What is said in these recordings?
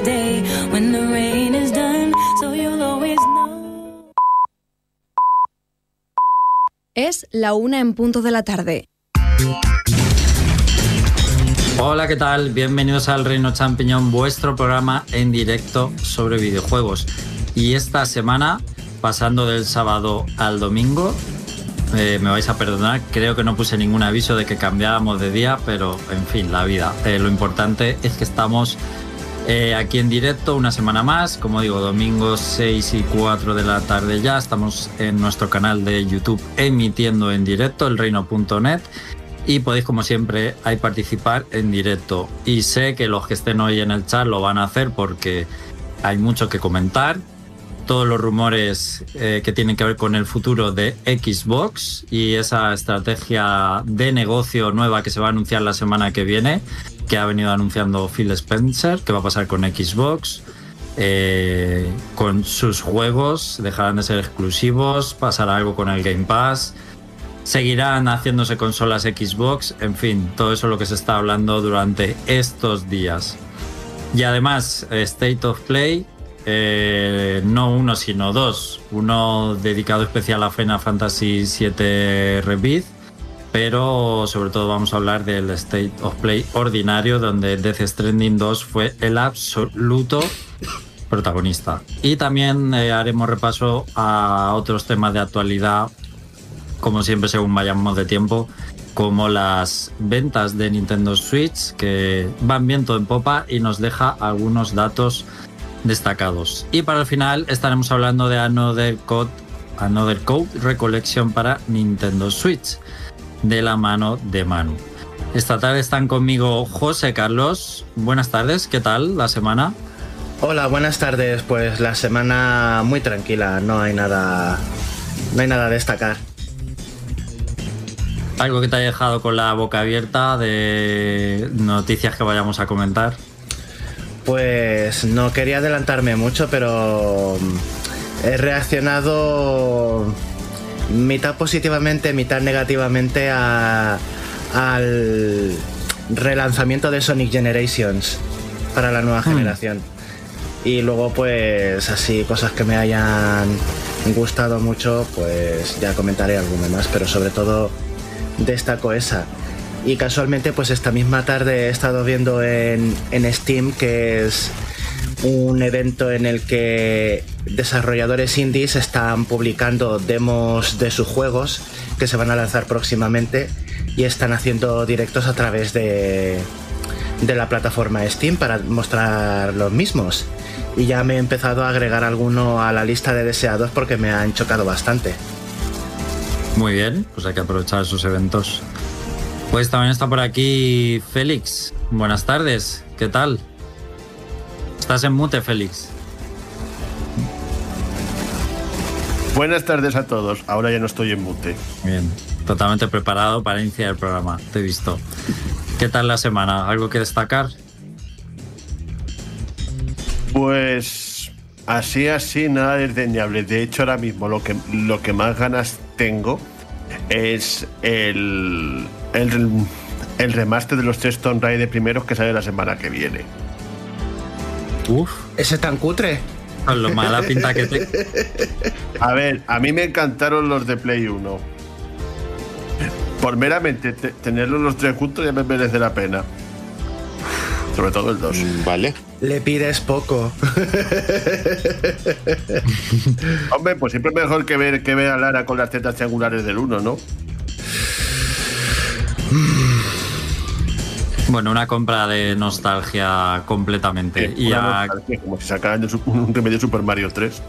next day when the rain is done, so you'll always know. Es la una en punto de la tarde. Hola, ¿qué tal? Bienvenidos al Reino Champiñón, vuestro programa en directo sobre videojuegos. Y esta semana, pasando del sábado al domingo, eh, me vais a perdonar, creo que no puse ningún aviso de que cambiábamos de día, pero en fin, la vida. Eh, lo importante es que estamos eh, aquí en directo una semana más, como digo, domingo 6 y 4 de la tarde ya. Estamos en nuestro canal de YouTube emitiendo en directo, elreino.net y podéis como siempre participar en directo. Y sé que los que estén hoy en el chat lo van a hacer porque hay mucho que comentar. Todos los rumores eh, que tienen que ver con el futuro de Xbox y esa estrategia de negocio nueva que se va a anunciar la semana que viene que ha venido anunciando Phil Spencer que va a pasar con Xbox eh, con sus juegos dejarán de ser exclusivos pasará algo con el Game Pass seguirán haciéndose consolas Xbox, en fin, todo eso es lo que se está hablando durante estos días. Y además, State of Play, eh, no uno, sino dos. Uno dedicado especial a Final Fantasy VII Rebirth, pero sobre todo vamos a hablar del State of Play ordinario, donde Death Stranding 2 fue el absoluto protagonista. Y también eh, haremos repaso a otros temas de actualidad como siempre según vayamos de tiempo, como las ventas de Nintendo Switch, que van viento en popa y nos deja algunos datos destacados. Y para el final estaremos hablando de Another Code, Another Code Recollection para Nintendo Switch, de la mano de Manu. Esta tarde están conmigo José Carlos. Buenas tardes, ¿qué tal la semana? Hola, buenas tardes. Pues la semana muy tranquila, no hay nada, no hay nada a destacar. ¿Algo que te haya dejado con la boca abierta de noticias que vayamos a comentar? Pues no quería adelantarme mucho, pero he reaccionado mitad positivamente, mitad negativamente a, al relanzamiento de Sonic Generations para la nueva generación. Y luego pues así cosas que me hayan gustado mucho, pues ya comentaré alguna más, pero sobre todo destaco esa. Y casualmente, pues esta misma tarde he estado viendo en, en Steam que es un evento en el que desarrolladores indies están publicando demos de sus juegos que se van a lanzar próximamente y están haciendo directos a través de, de la plataforma Steam para mostrar los mismos. Y ya me he empezado a agregar alguno a la lista de deseados porque me han chocado bastante. Muy bien, pues hay que aprovechar esos eventos. Pues también está por aquí Félix. Buenas tardes, ¿qué tal? Estás en mute, Félix. Buenas tardes a todos. Ahora ya no estoy en mute. Bien, totalmente preparado para iniciar el programa. Te he visto. ¿Qué tal la semana? ¿Algo que destacar? Pues así, así, nada desdeñable. De hecho, ahora mismo lo que, lo que más ganas tengo es el, el, el remaster de los tres Tomb Raider primeros que sale la semana que viene. Uf, ¿Ese tan cutre? con lo mala pinta que te... A ver, a mí me encantaron los de Play 1. Por meramente te- tenerlos los tres juntos ya me merece la pena. Sobre todo el 2. Vale. Le pides poco. Hombre, pues siempre es mejor que ver, que ver a Lara con las tetas triangulares del 1, ¿no? Bueno, una compra de nostalgia completamente. y Una a- nostalgia, Como si sacaran un remedio Super Mario 3.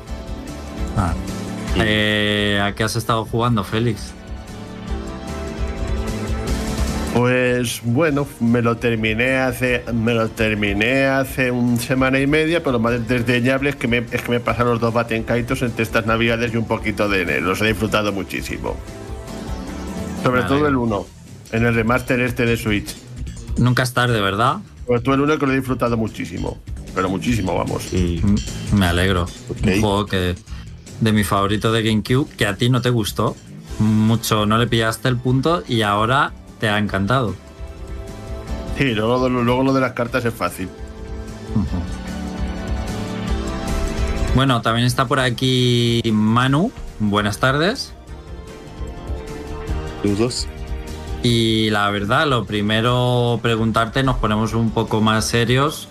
Ah. Eh, ¿A qué has estado jugando, Félix? Pues bueno, me lo terminé hace me lo terminé hace una semana y media, pero lo más desdeñable es que me, es que me pasaron los dos Batenkaitos entre estas navidades y un poquito de enero. Los he disfrutado muchísimo. Sobre todo el 1, en el remaster este de Switch. Nunca es tarde, ¿verdad? Sobre todo el 1 que lo he disfrutado muchísimo. Pero muchísimo, vamos. Mm, Me alegro. Un juego que de mi favorito de GameCube, que a ti no te gustó mucho, no le pillaste el punto y ahora te ha encantado. Sí, luego, luego lo de las cartas es fácil. Bueno, también está por aquí Manu. Buenas tardes. Saludos. Y la verdad, lo primero preguntarte, nos ponemos un poco más serios.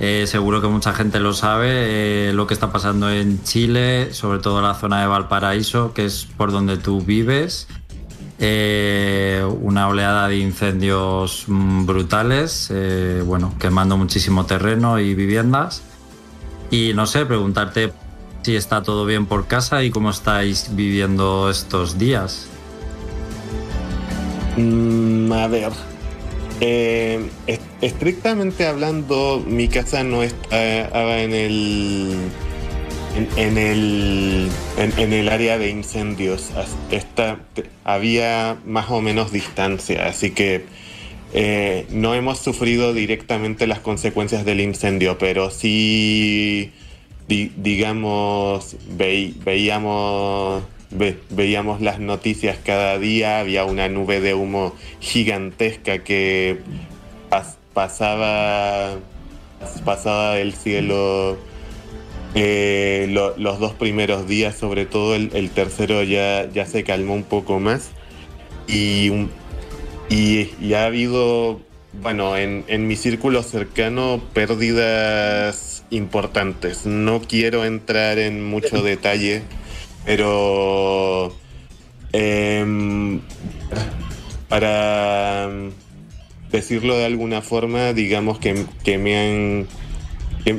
Eh, seguro que mucha gente lo sabe, eh, lo que está pasando en Chile, sobre todo la zona de Valparaíso, que es por donde tú vives. Eh, una oleada de incendios mm, brutales, bueno, quemando muchísimo terreno y viviendas. Y no sé, preguntarte si está todo bien por casa y cómo estáis viviendo estos días. Mm, a ver. Eh, est- estrictamente hablando, mi casa no estaba en el. En, el, en, el área de incendios. Esta, había más o menos distancia, así que eh, no hemos sufrido directamente las consecuencias del incendio, pero sí, di- digamos, vei- veíamos, ve- veíamos las noticias cada día, había una nube de humo gigantesca que pas- pasaba, pasaba del cielo. eh, lo- los dos primeros días, sobre todo el, el tercero ya, se calmó un poco más y, y, ha habido, bueno, en, en mi círculo cercano pérdidas importantes. No quiero entrar en mucho detalle, pero em, para decirlo de alguna forma, digamos que, que me han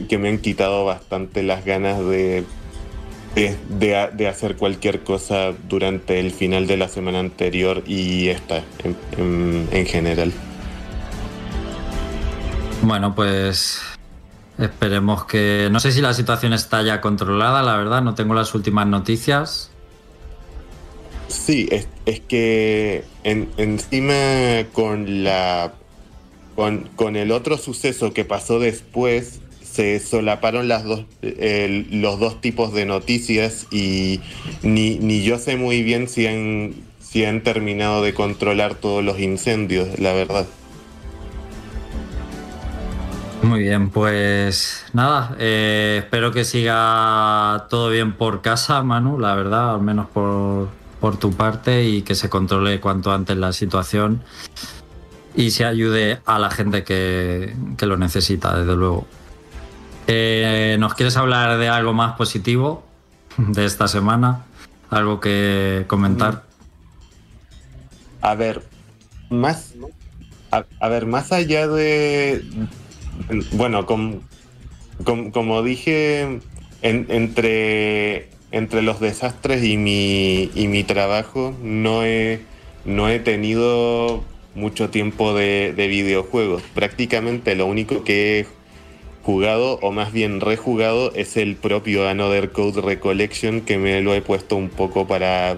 que, me han quitado bastante las ganas de, de, de ha- de hacer cualquier cosa durante el final de la semana anterior y esta en- en general. Bueno, pues esperemos que... No sé si la situación está ya controlada, la verdad, no tengo las últimas noticias. Sí, es, que en- encima con la con, con el otro suceso que pasó después se solaparon las dos los dos tipos de noticias y ni, ni yo sé muy bien si han si han terminado de controlar todos los incendios, la verdad. Muy bien, pues nada, eh, espero que siga todo bien por casa, Manu, la verdad, al menos por, por tu parte, y que se controle cuanto antes la situación y se ayude a la gente que, que lo necesita, desde luego. Eh, ¿Nos quieres hablar de algo más positivo de esta semana? ¿Algo que comentar? A ver, más. A, a ver, más allá de. Bueno, com- com- como dije, en- entre, entre los desastres y mi, y mi trabajo, no he, no he tenido mucho tiempo de, de videojuegos. Prácticamente lo único que he jugado, o más bien rejugado, es el propio Another Code Recollection, que me lo he puesto un poco para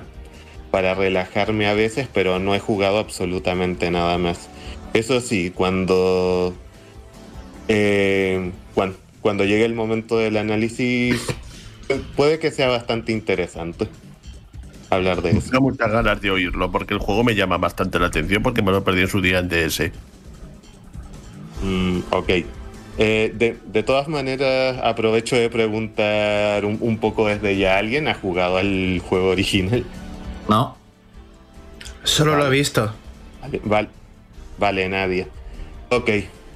para relajarme a veces, pero no he jugado absolutamente nada más. Eso sí, cuando eh, cuan- cuando, llegue el momento del análisis, puede que sea bastante interesante hablar de eso. Tengo muchas ganas de oírlo porque el juego me llama bastante la atención porque me lo perdí en su día en DS. Mm, ok. Eh, de, de todas maneras, aprovecho de preguntar un, un poco desde ya. ¿Alguien ha jugado al juego original? ¿No? Solo lo he visto. Vale, vale, vale, nadie. Ok,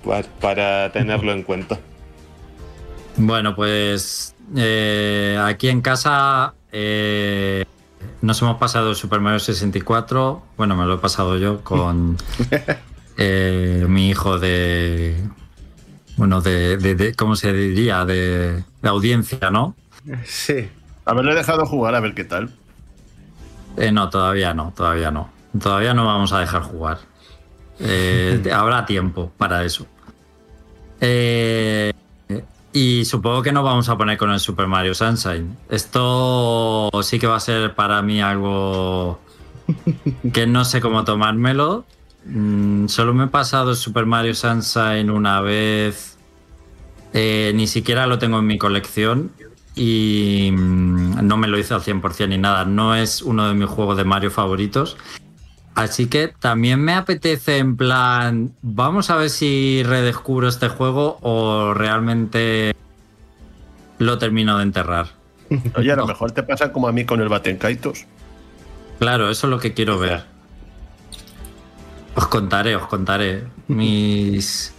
pa- para tenerlo en cuenta. Bueno, pues eh, aquí en casa eh, nos hemos pasado Super Mario 64. Bueno, me lo he pasado yo con eh, mi hijo de. Bueno, de, de- de- ¿Cómo se diría? De, de audiencia, ¿no? Sí. Haberle dejado jugar a ver qué tal. Eh, no, todavía no, todavía no. Todavía no vamos a dejar jugar. Eh, habrá tiempo para eso. Eh, y supongo que nos vamos a poner con el Super Mario Sunshine. Esto sí que va a ser para mí algo que no sé cómo tomármelo. Mm, solo me he pasado Super Mario Sunshine una vez. Eh, ni siquiera lo tengo en mi colección y mm, no me lo hice al 100% ni nada. No es uno de mis juegos de Mario favoritos. Así que también me apetece en plan, vamos a ver si redescubro este juego o realmente lo termino de enterrar. Oye, a lo mejor te pasa como a mí con el Batenkaitos. Claro, eso es lo que quiero ver. Os contaré, os contaré mis,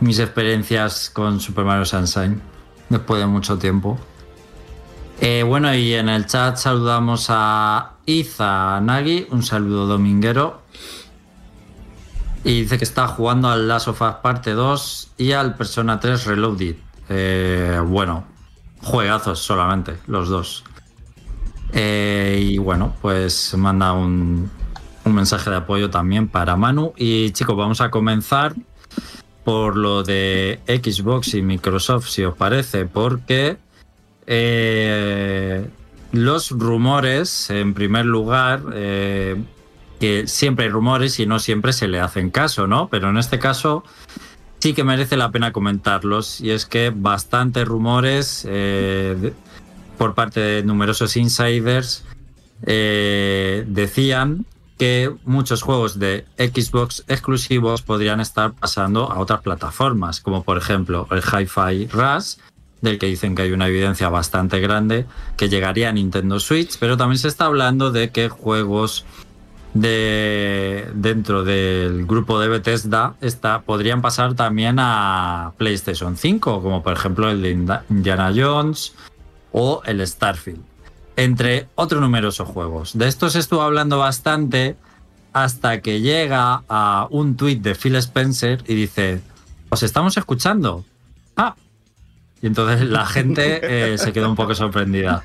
mis experiencias con Super Mario Sunshine después de mucho tiempo. Eh, bueno, y en el chat saludamos a Iza Nagi, un saludo dominguero. Y dice que está jugando al Last of Us Parte 2 y al Persona 3 Reloaded. Eh, bueno, juegazos solamente, los dos. Eh, y bueno, pues manda un, un mensaje de apoyo también para Manu. Y chicos, vamos a comenzar por lo de Xbox y Microsoft, si os parece, porque eh, los rumores, en primer lugar, eh, que siempre hay rumores y no siempre se le hacen caso, ¿no? Pero en este caso sí que merece la pena comentarlos y es que bastantes rumores eh, por parte de numerosos insiders eh, decían que muchos juegos de Xbox exclusivos podrían estar pasando a otras plataformas, como por ejemplo el Hi-Fi Rush, del que dicen que hay una evidencia bastante grande que llegaría a Nintendo Switch, pero también se está hablando de que juegos de dentro del grupo de Bethesda está, podrían pasar también a PlayStation 5, como por ejemplo el de Indiana Jones o el Starfield, entre otros numerosos juegos. De esto se estuvo hablando bastante hasta que llega a un tuit de Phil Spencer y dice, os estamos escuchando. Ah, y entonces la gente eh, se quedó un poco sorprendida.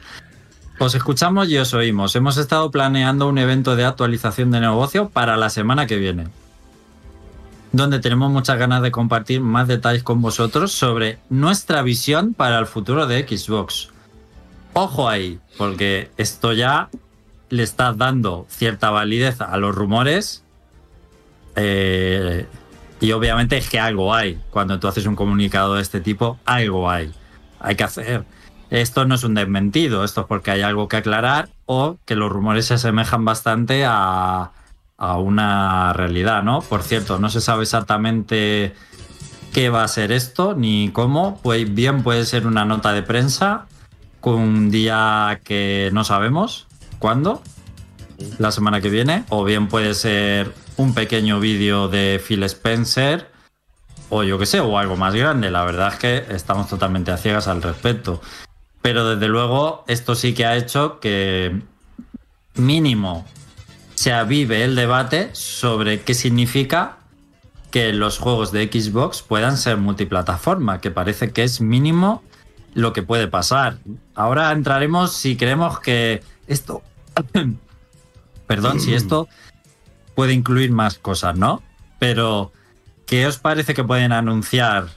Os escuchamos y os oímos. Hemos estado planeando un evento de actualización de negocio para la semana que viene, donde tenemos muchas ganas de compartir más detalles con vosotros sobre nuestra visión para el futuro de Xbox. Ojo ahí, porque esto ya le está dando cierta validez a los rumores. eh, y obviamente es que algo hay. Cuando tú haces un comunicado de este tipo, algo hay. Hay que hacer. Esto no es un desmentido, esto es porque hay algo que aclarar o que los rumores se asemejan bastante a, a una realidad, ¿no? Por cierto, no se sabe exactamente qué va a ser esto ni cómo. Pues bien puede ser una nota de prensa con un día que no sabemos cuándo, la semana que viene, o bien puede ser un pequeño vídeo de Phil Spencer, o yo qué sé, o algo más grande. La verdad es que estamos totalmente a ciegas al respecto. Pero desde luego, esto sí que ha hecho que mínimo se avive el debate sobre qué significa que los juegos de Xbox puedan ser multiplataforma, que parece que es mínimo lo que puede pasar. Ahora entraremos si creemos que esto, perdón, si esto puede incluir más cosas, ¿no? Pero, ¿qué os parece que pueden anunciar?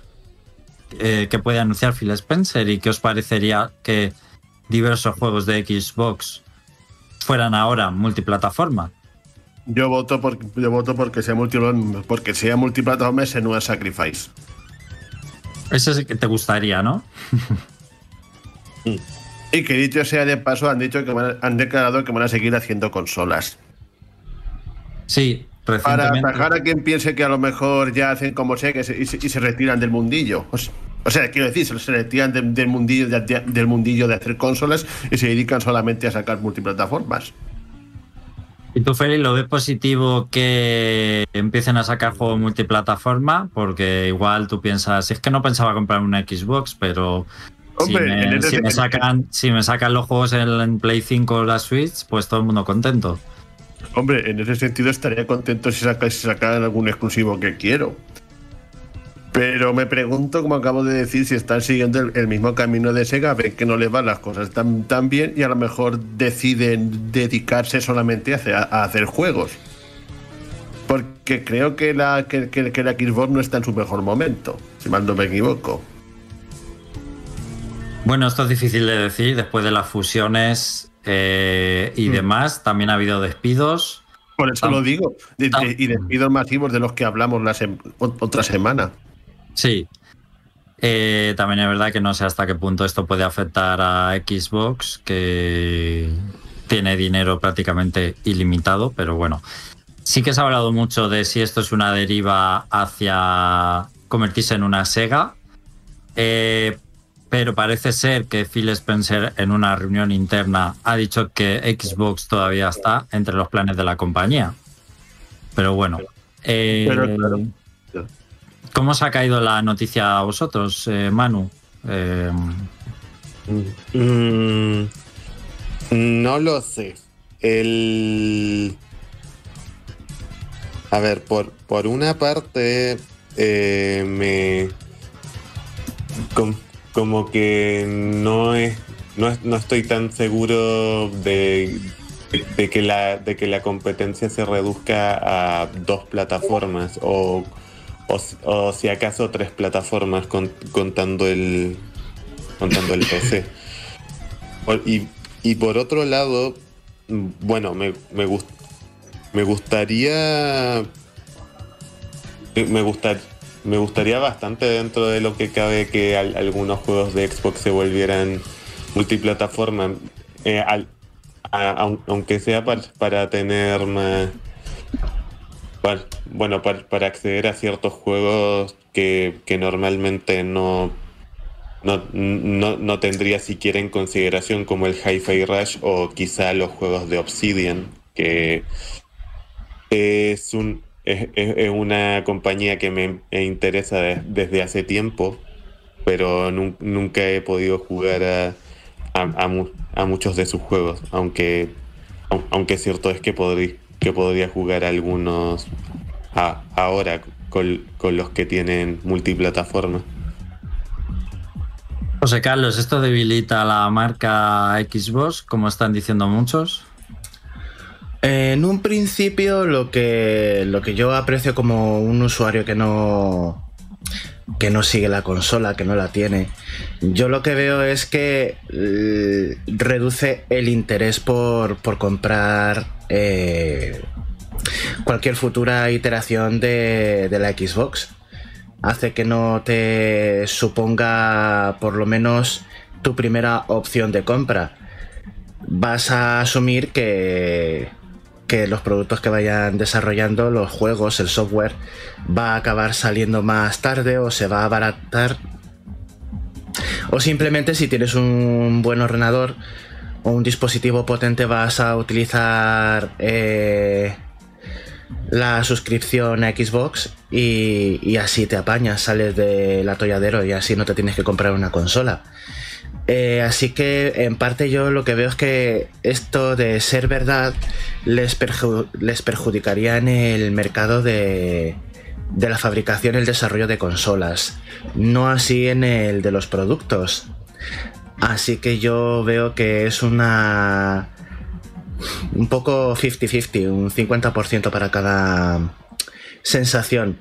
eh, que puede anunciar Phil Spencer y qué os parecería que diversos juegos de Xbox fueran ahora multiplataforma? Yo voto, por, yo voto porque sea multi, porque sea multiplataforma ese no es Sacrifice. Eso es que te gustaría, ¿no? Y que dicho sea de paso, han dicho que han declarado que van a seguir haciendo consolas. Sí, Para atajar a quien piense que a lo mejor ya hacen como sea que se- y, se, y se retiran del mundillo. O sea, o sea, quiero decir, se, retiran del- del, mundillo, de, de- del mundillo de hacer consolas y se dedican solamente a sacar multiplataformas. ¿Y tú, Feli, lo ves positivo que empiecen a sacar juegos multiplataforma? Porque igual tú piensas, es que no pensaba comprar una Xbox, pero si, Hombre, me, si me sacan, si me sacan los juegos en, en Play 5 o la Switch, pues todo el mundo contento. Hombre, en ese sentido estaría contento si, saca, si sacaran algún exclusivo que quiero. Pero me pregunto, como acabo de decir, si están siguiendo el, mismo camino de Sega, ven que no les van las cosas tan, tan bien y a lo mejor deciden dedicarse solamente a hacer, a hacer juegos. Porque creo que la, que, que- que la Xbox no está en su mejor momento, si mal no me equivoco. Bueno, esto es difícil de decir después de las fusiones eh, y Mm. demás. También ha habido despidos. Por eso lo digo. De- de- y despidos masivos de los que hablamos la sem- otra semana. Sí. Eh, también es verdad que no sé hasta qué punto esto puede afectar a Xbox, que tiene dinero prácticamente ilimitado, pero bueno. Sí que se ha hablado mucho de si esto es una deriva hacia convertirse en una Sega. Eh, pero parece ser que Phil Spencer en una reunión interna ha dicho que Xbox todavía está entre los planes de la compañía. Pero bueno, eh, Pero, claro. ¿cómo os ha caído la noticia a vosotros, eh, Manu? Eh, Mm, no lo sé. El. A ver, por, por una parte, eh, me. com- como que no es. No, es- no estoy tan seguro de, de que la, de que la competencia se reduzca a dos plataformas o, o, o si acaso tres plataformas con- contando el contando el PC. Y, y por otro lado, bueno, me, me, gust- me gustaría. Me, me gustar- me gustaría bastante dentro de lo que cabe que al- algunos juegos de Xbox se volvieran multiplataforma. eh, aunque sea par- para tener más. bueno, par- para acceder a ciertos juegos que, que normalmente no, no, no, no tendría siquiera en consideración como el Hi-Fi Rush o quizá los juegos de Obsidian, que es, un, es, una compañía que me, interesa de- desde hace tiempo, pero nun- nunca he podido jugar a, a, a mu- a muchos de sus juegos, aunque, au- aunque cierto es que, podrí- que podría jugar algunos a- ahora con, con los que tienen multiplataforma. José Carlos, ¿esto debilita la marca Xbox, como están diciendo muchos? En un principio, lo que, lo que yo aprecio como un usuario que no, que no sigue la consola, que no la tiene, yo lo que veo es que eh, reduce el interés por, por comprar eh, cualquier futura iteración de, de la Xbox. Hace que no te suponga por lo menos tu primera opción de compra. Vas a asumir que, que los productos que vayan desarrollando, los juegos, el software, va a acabar saliendo más tarde o se va a abaratar. O simplemente si tienes un buen ordenador o un dispositivo potente vas a utilizar eh, la suscripción a Xbox y, y así te apañas, sales del atolladero y así no te tienes que comprar una consola. Eh, así que en parte yo lo que veo es que esto de ser verdad les, les perjudicaría en el mercado de, de la fabricación y el desarrollo de consolas, no así en el de los productos. Así que yo veo que es una... un poco 50-50, un 50% para cada sensación.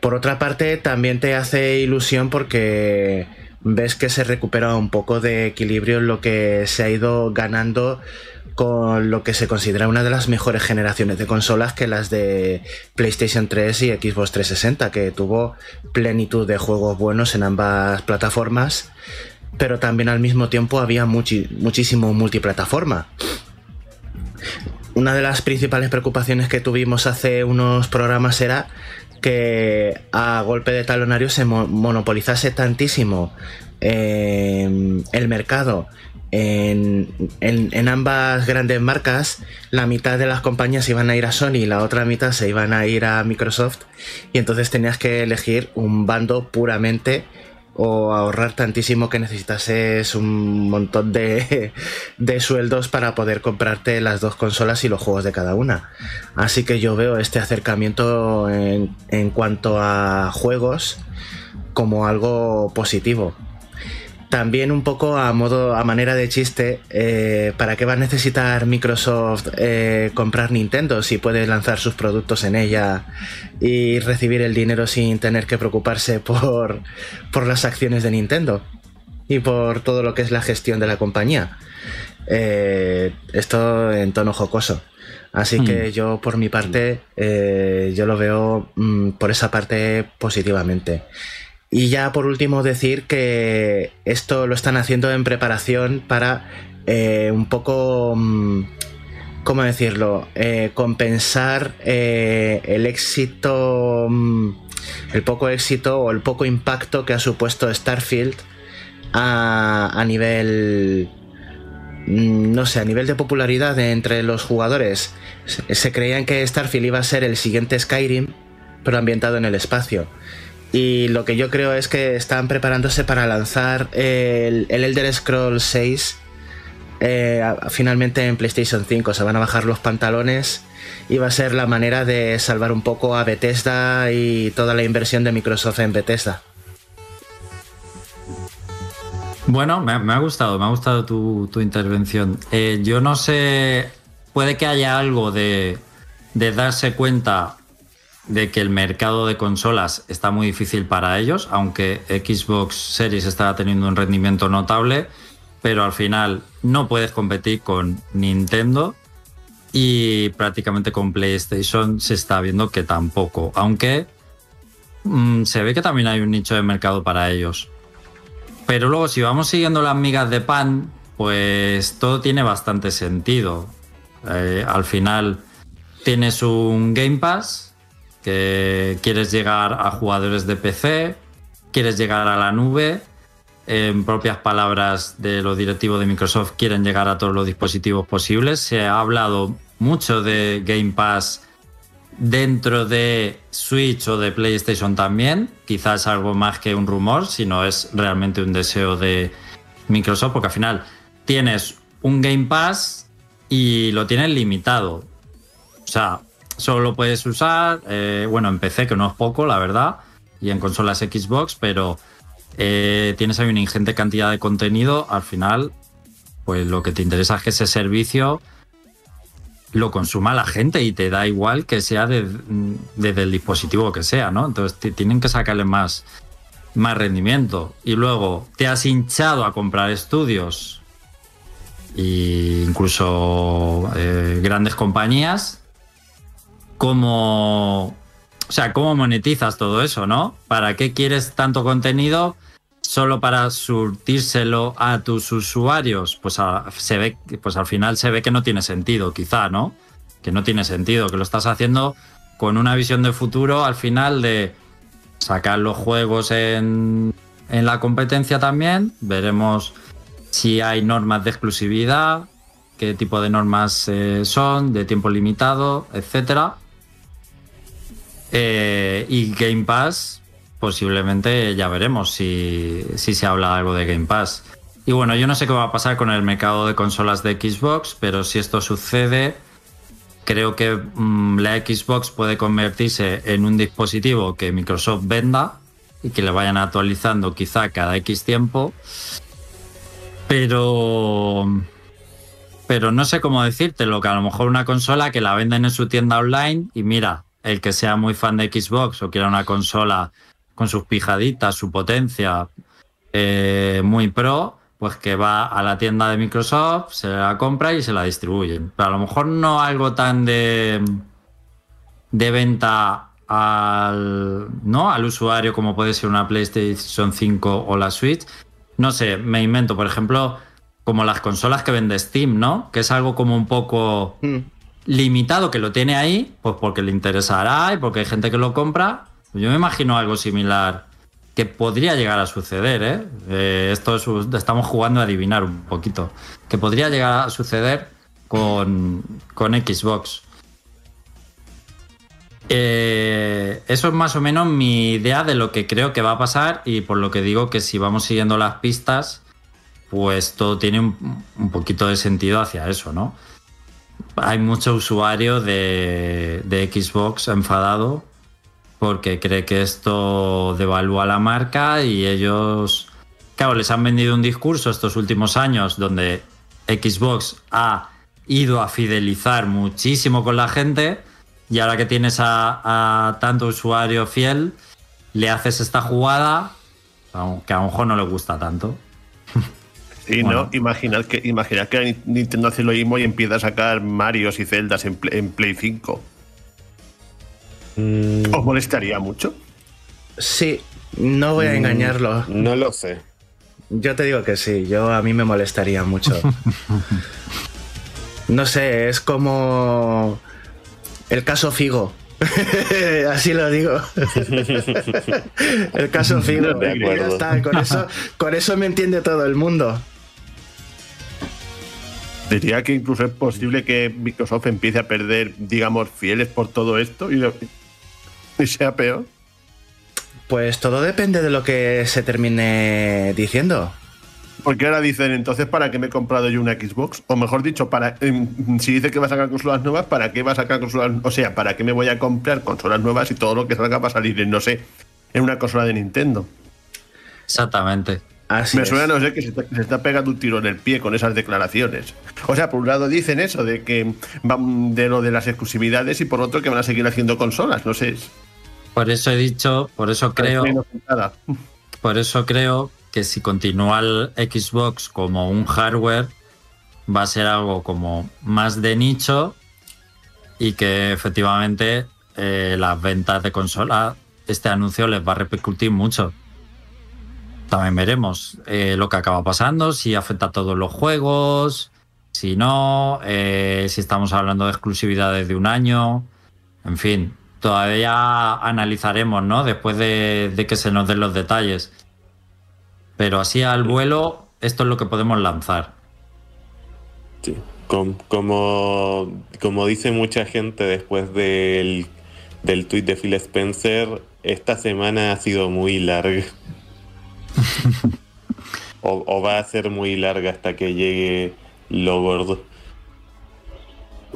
Por otra parte, también te hace ilusión porque ves que se recupera un poco de equilibrio en lo que se ha ido ganando con lo que se considera una de las mejores generaciones de consolas que las de PlayStation 3 y Xbox 360, que tuvo plenitud de juegos buenos en ambas plataformas, pero también al mismo tiempo había muchísimo multiplataforma. Una de las principales preocupaciones que tuvimos hace unos programas era que a golpe de talonario se mo- monopolizase tantísimo eh, el mercado. En, en- en ambas grandes marcas, la mitad de las compañías iban a ir a Sony y la otra mitad se iban a ir a Microsoft y entonces tenías que elegir un bando puramente o ahorrar tantísimo que necesitases un montón de, de sueldos para poder comprarte las dos consolas y los juegos de cada una. Así que yo veo este acercamiento en, en cuanto a juegos como algo positivo. También un poco a modo, a manera de chiste, eh, ¿para qué va a necesitar Microsoft eh, comprar Nintendo si puede lanzar sus productos en ella y recibir el dinero sin tener que preocuparse por, por las acciones de Nintendo y por todo lo que es la gestión de la compañía? Eh, esto en tono jocoso. Así que yo por mi parte, yo lo veo mm, por esa parte positivamente. Y ya por último decir que esto lo están haciendo en preparación para eh, un poco, mm, ¿cómo decirlo? Eh, compensar eh, el éxito, mm, el poco éxito o el poco impacto que ha supuesto Starfield a, a nivel mm, no sé, a nivel de popularidad entre los jugadores, se, se creían que Starfield iba a ser el siguiente Skyrim, pero ambientado en el espacio. Y lo que yo creo es que están preparándose para lanzar el, el Elder Scrolls 6 eh, finalmente en PlayStation 5. Se van a bajar los pantalones y va a ser la manera de salvar un poco a Bethesda y toda la inversión de Microsoft en Bethesda. Bueno, me, me ha gustado, me ha gustado tu, tu intervención. Eh, yo no sé, puede que haya algo de, de darse cuenta de que el mercado de consolas está muy difícil para ellos, aunque Xbox Series está teniendo un rendimiento notable, pero al final no puedes competir con Nintendo y prácticamente con PlayStation se está viendo que tampoco, aunque mm, se ve que también hay un nicho de mercado para ellos. Pero luego, si vamos siguiendo las migas de pan, pues todo tiene bastante sentido. Eh, al final tienes un Game Pass quieres llegar a jugadores de PC, quieres llegar a la nube. En propias palabras de los directivos de Microsoft, quieren llegar a todos los dispositivos posibles. Se ha hablado mucho de Game Pass dentro de Switch o de PlayStation también. Quizás algo más que un rumor, sino es realmente un deseo de Microsoft, porque al final tienes un Game Pass y lo tienes limitado. O sea, solo lo puedes usar, eh, bueno, en PC, que no es poco, la verdad, y en consolas Xbox, pero eh, tienes ahí una ingente cantidad de contenido. Al final, pues lo que te interesa es que ese servicio lo consuma la gente y te da igual que sea de- desde el dispositivo que sea, ¿no? Entonces ti- tienen que sacarle más, más rendimiento. Y luego te has hinchado a comprar estudios e incluso eh, grandes compañías. ¿Cómo, o sea, ¿cómo monetizas todo eso, no? ¿Para qué quieres tanto contenido solo para surtírselo a tus usuarios? Pues, se ve, pues al final se ve que no tiene sentido, quizá, ¿no? Que no tiene sentido, que lo estás haciendo con una visión de futuro al final de sacar los juegos en, en la competencia también. Veremos si hay normas de exclusividad, qué tipo de normas eh, son, de tiempo limitado, etcétera. Eh, y Game Pass, posiblemente ya veremos si, si se habla algo de Game Pass. Y bueno, yo no sé qué va a pasar con el mercado de consolas de Xbox, pero si esto sucede, creo que mm, la Xbox puede convertirse en un dispositivo que Microsoft venda y que le vayan actualizando quizá cada X tiempo. Pero. Pero no sé cómo decírtelo, que a lo mejor una consola que la venden en su tienda online y mira, el que sea muy fan de Xbox o quiera una consola con sus pijaditas, su potencia eh, muy pro, pues que va a la tienda de Microsoft, se la compra y se la distribuyen. Pero a lo mejor no algo tan de, de venta al, ¿no? al usuario como puede ser una PlayStation 5 o la Switch. No sé, me invento, por ejemplo, como las consolas que vende Steam, ¿no? Que es algo como un poco Mm. Limitado que lo tiene ahí, pues porque le interesará y porque hay gente que lo compra. Yo me imagino algo similar que podría llegar a suceder, ¿eh? Eh, esto es, estamos jugando a adivinar un poquito. Que podría llegar a suceder con, con Xbox. Eh, eso es más o menos mi idea de lo que creo que va a pasar y por lo que digo que si vamos siguiendo las pistas, pues todo tiene un, un poquito de sentido hacia eso, ¿no? Hay mucho usuario de, Xbox enfadado porque cree que esto devalúa la marca y ellos, claro, les han vendido un discurso estos últimos años donde Xbox ha ido a fidelizar muchísimo con la gente y ahora que tienes a, tanto usuario fiel, le haces esta jugada, aunque a lo mejor no le gusta tanto. Y Bueno. no, imaginad que, imaginad que Nintendo hace lo mismo y empieza a sacar Marios y Zeldas en, Play- en Play 5. Mm, ¿Os molestaría mucho? Sí, no voy a Mm. engañarlo. no lo sé. Yo te digo que sí, yo a mí me molestaría mucho. No sé, es como el caso Figo. Así lo digo. el caso fino. De acuerdo. Ya está, con eso, con eso me entiende todo el mundo. Diría que incluso es posible que Microsoft empiece a perder, digamos, fieles por todo esto y, y sea peor. Pues todo depende de lo que se termine diciendo. Porque ahora dicen, entonces, ¿para qué me he comprado yo una Xbox? O mejor dicho, para em, si dice que va a sacar consolas nuevas, ¿para qué va a sacar consolas? O sea, ¿para qué me voy a comprar consolas nuevas y todo lo que salga va a salir en, no sé, en una consola de Nintendo? Exactamente. Así me es. suena, no sé, que se está, se está pegando un tiro en el pie con esas declaraciones. O sea, por un lado dicen eso, de que van de lo de las exclusividades y por otro que van a seguir haciendo consolas, no sé. Por eso he dicho, por eso creo, Nada. por eso creo que si continúa el Xbox como un hardware, va a ser algo como más de nicho y que efectivamente eh, las ventas de consola, este anuncio les va a repercutir mucho. También veremos eh, lo que acaba pasando, si afecta a todos los juegos, si no, eh, si estamos hablando de exclusividades de un año, en fin, todavía analizaremos, ¿no? Después de, que se nos den los detalles. Pero así al vuelo, esto es lo que podemos lanzar. Sí. Com- como, como dice mucha gente después del, del tweet de Phil Spencer, esta semana ha sido muy larga. o, va a ser muy larga hasta que llegue lo gordo.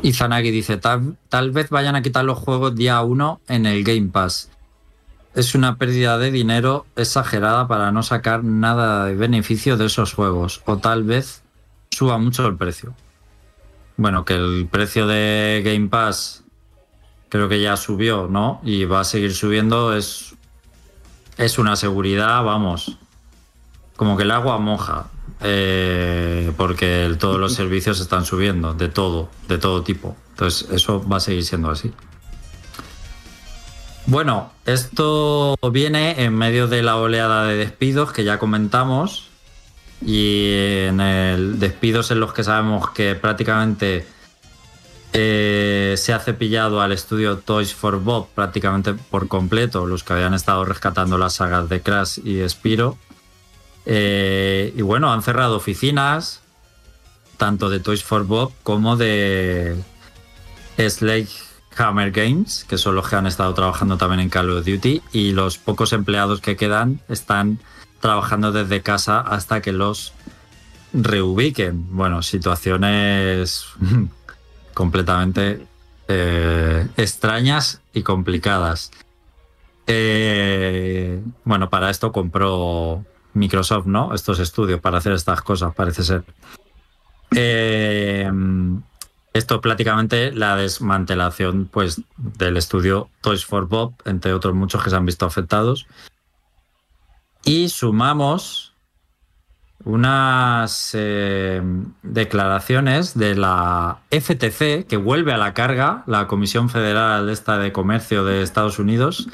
Y Zanagi dice, tal, tal vez vayan a quitar los juegos día 1 en el Game Pass. Es una pérdida de dinero exagerada para no sacar nada de beneficio de esos juegos. O tal vez suba mucho el precio. Bueno, que el precio de Game Pass creo que ya subió, ¿no? Y va a seguir subiendo. Es, es una seguridad, vamos. Como que el agua moja. eh, porque el- todos los servicios están subiendo, de todo, de todo tipo. Entonces, eso va a seguir siendo así. Bueno, esto viene en medio de la oleada de despidos que ya comentamos. Y en el despidos en los que sabemos que prácticamente eh, se ha cepillado al estudio Toys for Bob prácticamente por completo, los que habían estado rescatando las sagas de Crash y Spiro. Eh, y bueno, han cerrado oficinas, tanto de Toys for Bob como de Sledgehammer Games, que son los que han estado trabajando también en Call of Duty, y los pocos empleados que quedan están trabajando desde casa hasta que los reubiquen. Bueno, situaciones completamente eh, extrañas y complicadas. Eh, bueno, para esto compró Microsoft, ¿no? Estos estudios para hacer estas cosas, parece ser. Eh, esto es prácticamente la desmantelación pues, del estudio Toys for Bob, entre otros muchos que se han visto afectados. Y sumamos unas eh, declaraciones de la FTC, que vuelve a la carga, la Comisión Federal esta de Comercio de Estados Unidos,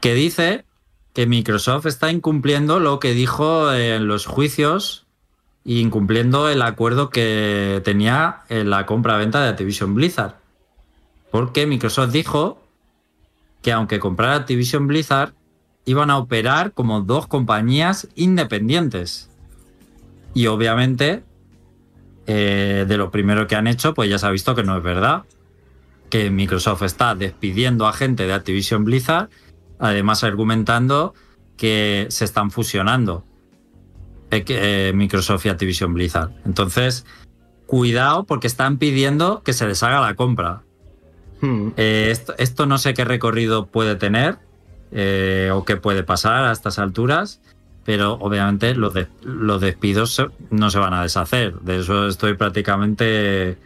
que dice que Microsoft está incumpliendo lo que dijo en los juicios e incumpliendo el acuerdo que tenía en la compra-venta de Activision Blizzard. Porque Microsoft dijo que aunque comprara Activision Blizzard, iban a operar como dos compañías independientes. Y obviamente, eh, de lo primero que han hecho, pues ya se ha visto que no es verdad. Que Microsoft está despidiendo a gente de Activision Blizzard, además argumentando que se están fusionando eh, eh, Microsoft y Activision Blizzard. Entonces, cuidado porque están pidiendo que se les haga la compra. Hmm. Eh, esto, esto no sé qué recorrido puede tener eh, o qué puede pasar a estas alturas, pero obviamente los, de- los despidos no se van a deshacer. De eso estoy prácticamente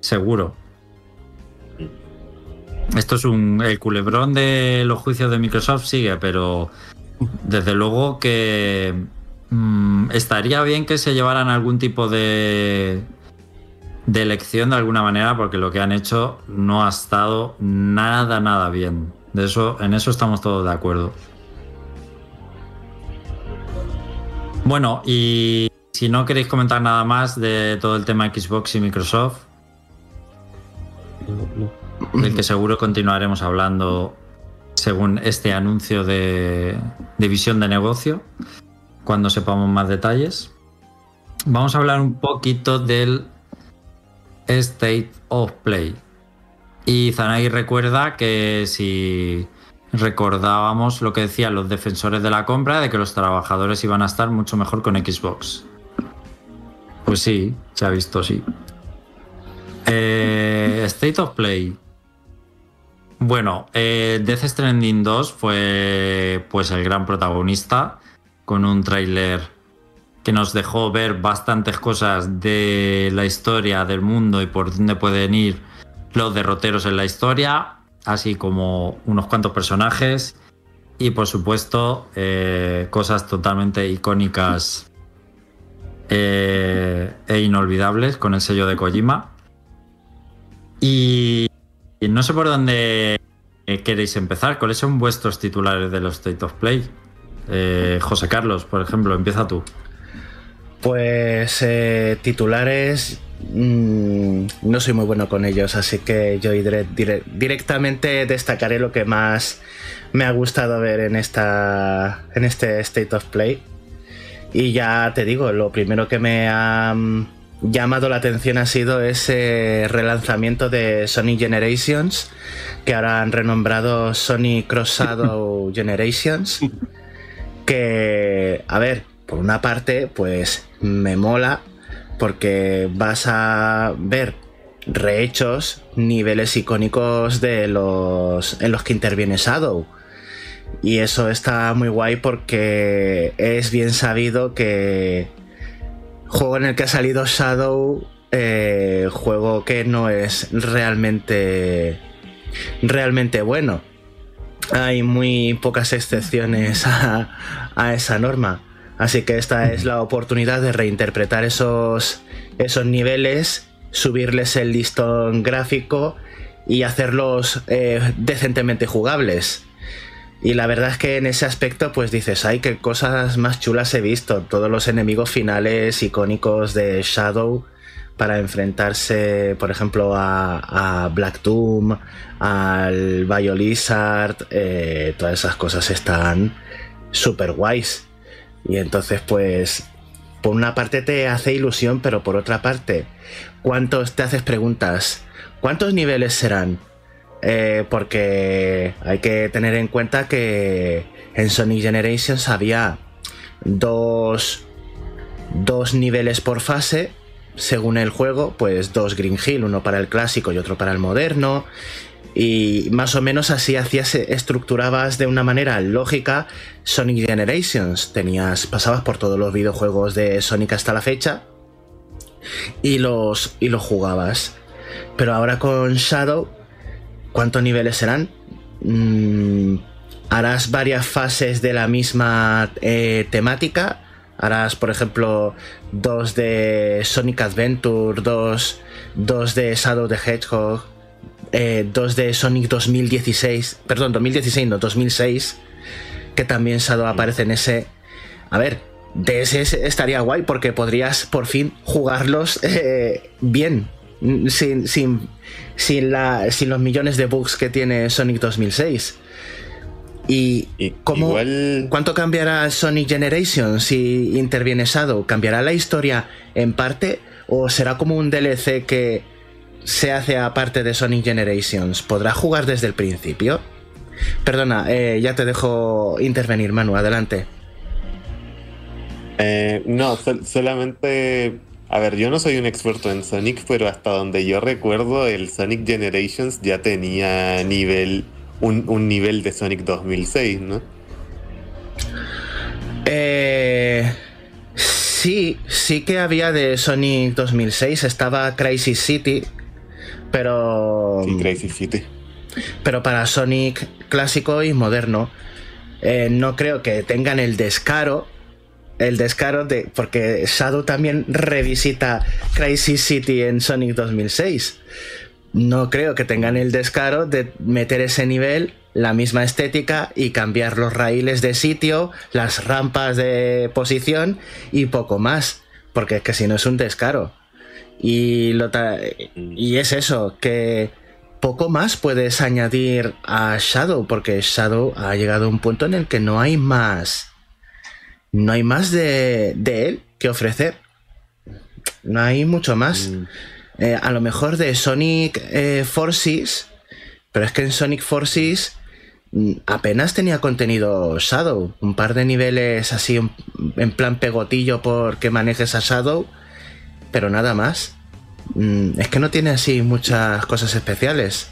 seguro. Esto es un. El culebrón de los juicios de Microsoft sigue, pero desde luego que mm, estaría bien que se llevaran algún tipo de, de elección de alguna manera, porque lo que han hecho no ha estado nada, nada bien. De eso, en eso estamos todos de acuerdo. Bueno, y si no queréis comentar nada más de todo el tema Xbox y Microsoft, del que seguro continuaremos hablando según este anuncio de, de visión de negocio, cuando sepamos más detalles. Vamos a hablar un poquito del State of Play. Y Zanagi recuerda que si recordábamos lo que decían los defensores de la compra, de que los trabajadores iban a estar mucho mejor con Xbox. Pues sí, se ha visto, sí. Eh, State of Play. Bueno, eh, Death Stranding 2 fue pues el gran protagonista con un tráiler que nos dejó ver bastantes cosas de la historia del mundo y por dónde pueden ir los derroteros en la historia, así como unos cuantos personajes y por supuesto eh, cosas totalmente icónicas eh, e inolvidables con el sello de Kojima. Y, y no sé por dónde queréis empezar. ¿Cuáles son vuestros titulares de los State of Play? Eh, José Carlos, por ejemplo, empieza tú. Pues eh, titulares mm, no soy muy bueno con ellos, así que yo directamente destacaré lo que más me ha gustado ver en esta en este State of Play. Y ya te digo, lo primero que me ha mm, llamado la atención ha sido ese relanzamiento de Sony Generations, que ahora han renombrado Sony Cross Shadow Generations. Que, a ver, por una parte, pues me mola porque vas a ver rehechos, niveles icónicos de los en los que interviene Shadow. Y eso está muy guay porque es bien sabido que juego en el que ha salido Shadow, eh, juego que no es realmente realmente bueno. Hay muy pocas excepciones a, a esa norma. Así que esta es la oportunidad de reinterpretar esos, esos niveles, subirles el listón gráfico y hacerlos eh, decentemente jugables. Y la verdad es que en ese aspecto, pues dices, ay, qué cosas más chulas he visto. Todos los enemigos finales icónicos de Shadow para enfrentarse, por ejemplo, a, Black Doom, al Biolizard, eh, todas esas cosas están súper guays. Y entonces, pues, por una parte te hace ilusión, pero por otra parte, ¿cuántos te haces preguntas? ¿Cuántos niveles serán? Eh, porque hay que tener en cuenta que en Sonic Generations había dos, dos niveles por fase, según el juego, pues dos Green Hill, uno para el clásico y otro para el moderno. Y más o menos así hacías, estructurabas de una manera lógica Sonic Generations. Tenías, pasabas por todos los videojuegos de Sonic hasta la fecha y los, y los jugabas. Pero ahora con Shadow, ¿cuántos niveles serán? Mm, harás varias fases de la misma eh, temática. Harás, por ejemplo, dos de Sonic Adventure, dos, dos de Shadow the Hedgehog, eh, dos de Sonic 2016, perdón, 2016, no, 2006, que también Shadow aparece en ese. A ver, de ese estaría guay porque podrías por fin jugarlos eh, bien, sin, sin, sin, la, sin los millones de bugs que tiene Sonic 2006. ¿Y, Y cómo, igual- cuánto cambiará Sonic Generations si interviene Shadow? ¿Cambiará la historia en parte o será como un DLC que se hace aparte de Sonic Generations? ¿Podrá jugar desde el principio? Perdona, eh, ya te dejo intervenir, Manu, adelante. Eh, no, sol- solamente. A ver, yo no soy un experto en Sonic, pero hasta donde yo recuerdo, el Sonic Generations ya tenía nivel. Un, un nivel de Sonic 2006, ¿no? Eh, sí, sí que había de Sonic 2006, estaba Crisis City, pero... Sí, Crazy City. pero para Sonic clásico y moderno. eh, no creo que tengan el descaro. El descaro de. Porque Shadow también revisita Crisis City en Sonic 2006. No creo que tengan el descaro de meter ese nivel, la misma estética y cambiar los raíles de sitio, las rampas de posición y poco más. Porque es que si no es un descaro. Y, lo y es eso, que poco más puedes añadir a Shadow, porque Shadow ha llegado a un punto en el que no hay más. No hay más de, de él que ofrecer. No hay mucho más. Mm. Eh, a lo mejor de Sonic eh, Forces, pero es que en Sonic Forces mm, apenas tenía contenido Shadow. Un par de niveles así en, en plan pegotillo porque manejes a Shadow, pero nada más. Mm, Es que no tiene así muchas cosas especiales.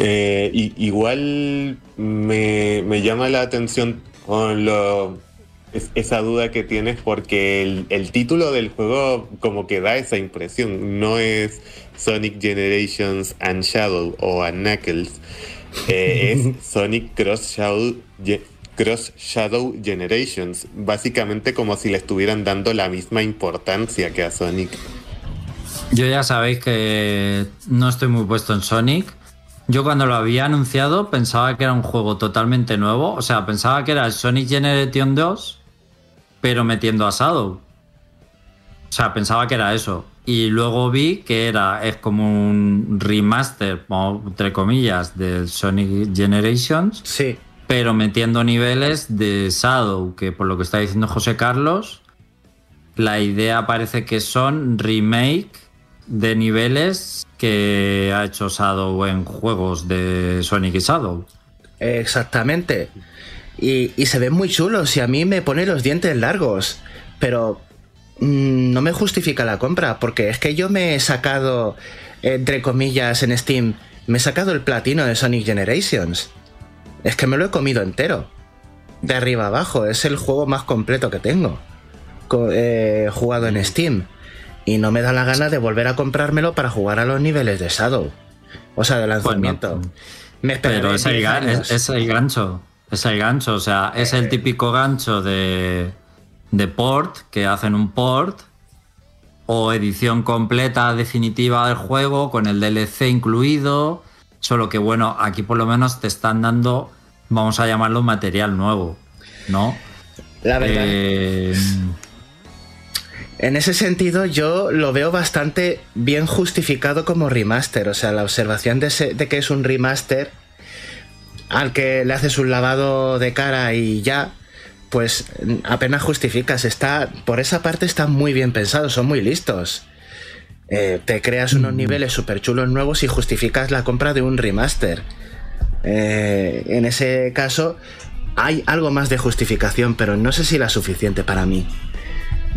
Eh, y- igual me, me llama la atención con lo- es- esa duda que tienes porque el, el título del juego como que da esa impresión. No es Sonic Generations and Shadow o and Knuckles. Eh, es Sonic Cross Shadow, Cross Shadow Generations. Básicamente como si le estuvieran dando la misma importancia que a Sonic. Yo ya sabéis que no estoy muy puesto en Sonic. Yo cuando lo había anunciado pensaba que era un juego totalmente nuevo. O sea, pensaba que era el Sonic Generation 2, pero metiendo a Shadow. O sea, pensaba que era eso. Y luego vi que era, es como un remaster, entre comillas, del Sonic Generations, Sí, pero metiendo niveles de Shadow, que por lo que está diciendo José Carlos, la idea parece que son remake de niveles que ha hecho Shadow en juegos de Sonic y Shadow. exactamente. Y, y se ven muy chulos y a mí me pone los dientes largos. Pero mm, no me justifica la compra, porque es que yo me he sacado, entre comillas, en Steam, me he sacado el platino de Sonic Generations. Es que me lo he comido entero. De arriba abajo, es el juego más completo que tengo. co- eh, jugado en Steam. Y no me da la gana de volver a comprármelo para jugar a los niveles de Shadow. O sea, de lanzamiento. Bueno, me esperaré Pero es el, 10 ga- años. es, es el gancho. Es el gancho. O sea, es el típico gancho de, de port, que hacen un port. O edición completa definitiva del juego, con el DLC incluido. Solo que bueno, aquí por lo menos te están dando, vamos a llamarlo material nuevo. ¿No? La verdad. Eh, En ese sentido, yo lo veo bastante bien justificado como remaster. O sea, la observación de, ese- de que es un remaster al que le haces un lavado de cara y ya, pues apenas justificas. Está, por esa parte está muy bien pensado, son muy listos. Eh, te creas unos niveles súper chulos nuevos y justificas la compra de un remaster. Eh, en ese caso, hay algo más de justificación, pero no sé si la suficiente para mí.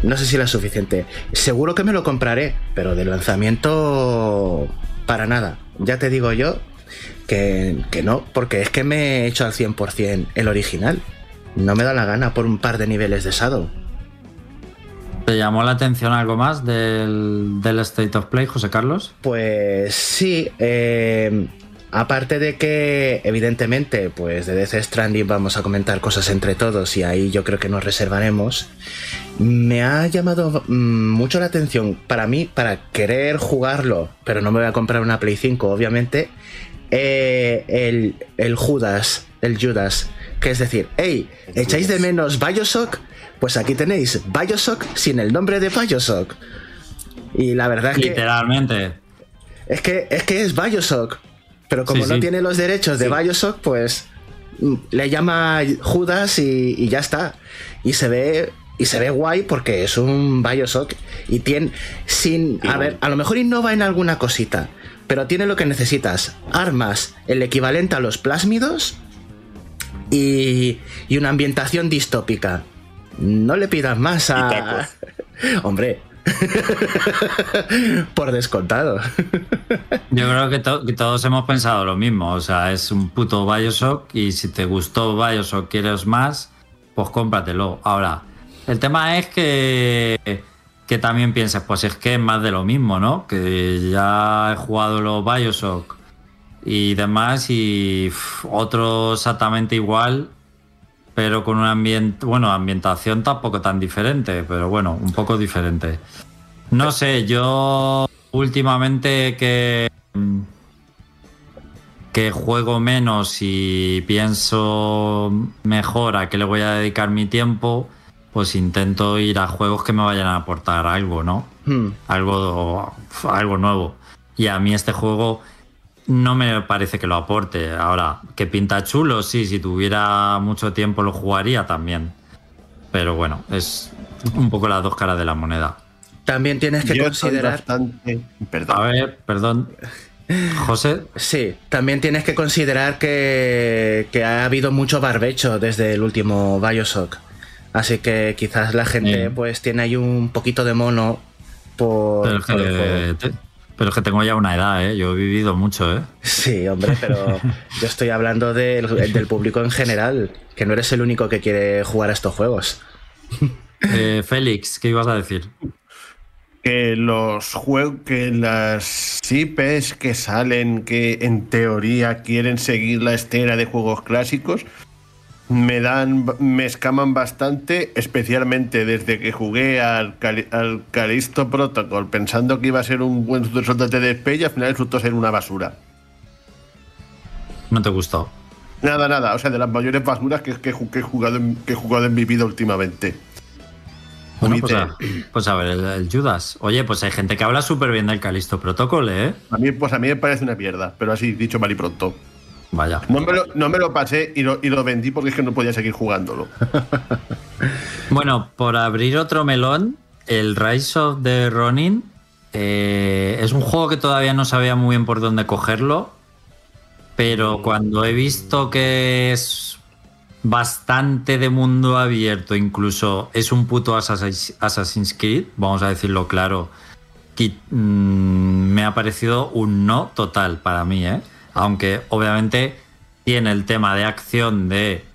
No sé si la suficiente. Seguro que me lo compraré, pero de lanzamiento para nada. Ya te digo yo que, que no, porque es que me he hecho al 100% el original. No me da la gana por un par de niveles de Shadow. ¿Te llamó la atención algo más del, del State of Play, José Carlos? Pues sí, eh, aparte de que evidentemente pues de Death Stranding vamos a comentar cosas entre todos y ahí yo creo que nos reservaremos, me ha llamado mm, mucho la atención para mí, para querer jugarlo, pero no me voy a comprar una Play 5 obviamente, eh, el, el Judas, el Judas, que es decir, hey, ¿echáis de menos Bioshock? Pues aquí tenéis Bioshock sin el nombre de Bioshock. Y la verdad es que... Literalmente. Es que es, que es Bioshock. Pero como Sí, no sí. tiene los derechos de Sí. Bioshock, pues mm, le llama Judas y, y ya está. Y se ve. Y se ve guay porque es un Bioshock. Y tiene. Sin. A ver, a lo mejor innova en alguna cosita. Pero tiene lo que necesitas. Armas, el equivalente a los plásmidos. Y. y una ambientación distópica. No le pidas más a. Hombre. Por descontado. Yo creo que, to- que todos hemos pensado lo mismo. O sea, es un puto Bioshock y si te gustó Bioshock, quieres más, pues cómpratelo. Ahora, el tema es que, que también pienses, pues es que es más de lo mismo, ¿no? Que ya he jugado los Bioshock y demás y otro exactamente igual, pero con un ambiente, bueno, ambientación tampoco tan diferente, pero bueno, un poco diferente. No sé, yo últimamente que, que juego menos y pienso mejor a qué le voy a dedicar mi tiempo, pues intento ir a juegos que me vayan a aportar algo, ¿no? Hmm. algo, algo nuevo. Y a mí este juego no me parece que lo aporte. Ahora, que pinta chulo, sí, si tuviera mucho tiempo lo jugaría también. Pero bueno, es un poco las dos caras de la moneda. También tienes que Yo considerar. bastante. Perdón. A ver, perdón. José, Sí, también tienes que considerar que, que ha habido mucho barbecho desde el último Bioshock. Así que quizás la gente Sí. pues tiene ahí un poquito de mono por, pero es, por el que, juego. te- pero es que tengo ya una edad, ¿eh? Yo he vivido mucho, ¿eh? Sí, hombre, pero yo estoy hablando del, del público en general, que no eres el único que quiere jugar a estos juegos. Eh, Félix, ¿qué ibas a decir? que los juegos, que las IPs que salen, que en teoría quieren seguir la estela de juegos clásicos, me dan, me escaman bastante, especialmente desde que jugué al, Cali- al Callisto Protocol pensando que iba a ser un buen sucesor de DSP y al final resultó ser una basura. ¿No te gustó? Nada, nada, o sea, de las mayores basuras que, que, que he, jugado en, que he jugado en mi vida últimamente. Bueno, pues a, pues a ver, el, el Judas. Oye, pues hay gente que habla súper bien del Calisto Protocol, ¿eh? A mí, pues a mí me parece una mierda, pero así dicho mal y pronto. Vaya. No me lo, no me lo pasé y lo, y lo vendí porque es que no podía seguir jugándolo. Bueno, por abrir otro melón, el Rise of the Ronin eh, es un juego que todavía no sabía muy bien por dónde cogerlo, pero cuando he visto que es bastante de mundo abierto, incluso es un puto Assassin's Creed, vamos a decirlo claro, que, mm, me ha parecido un no total para mí, ¿eh? Aunque obviamente tiene el tema de acción de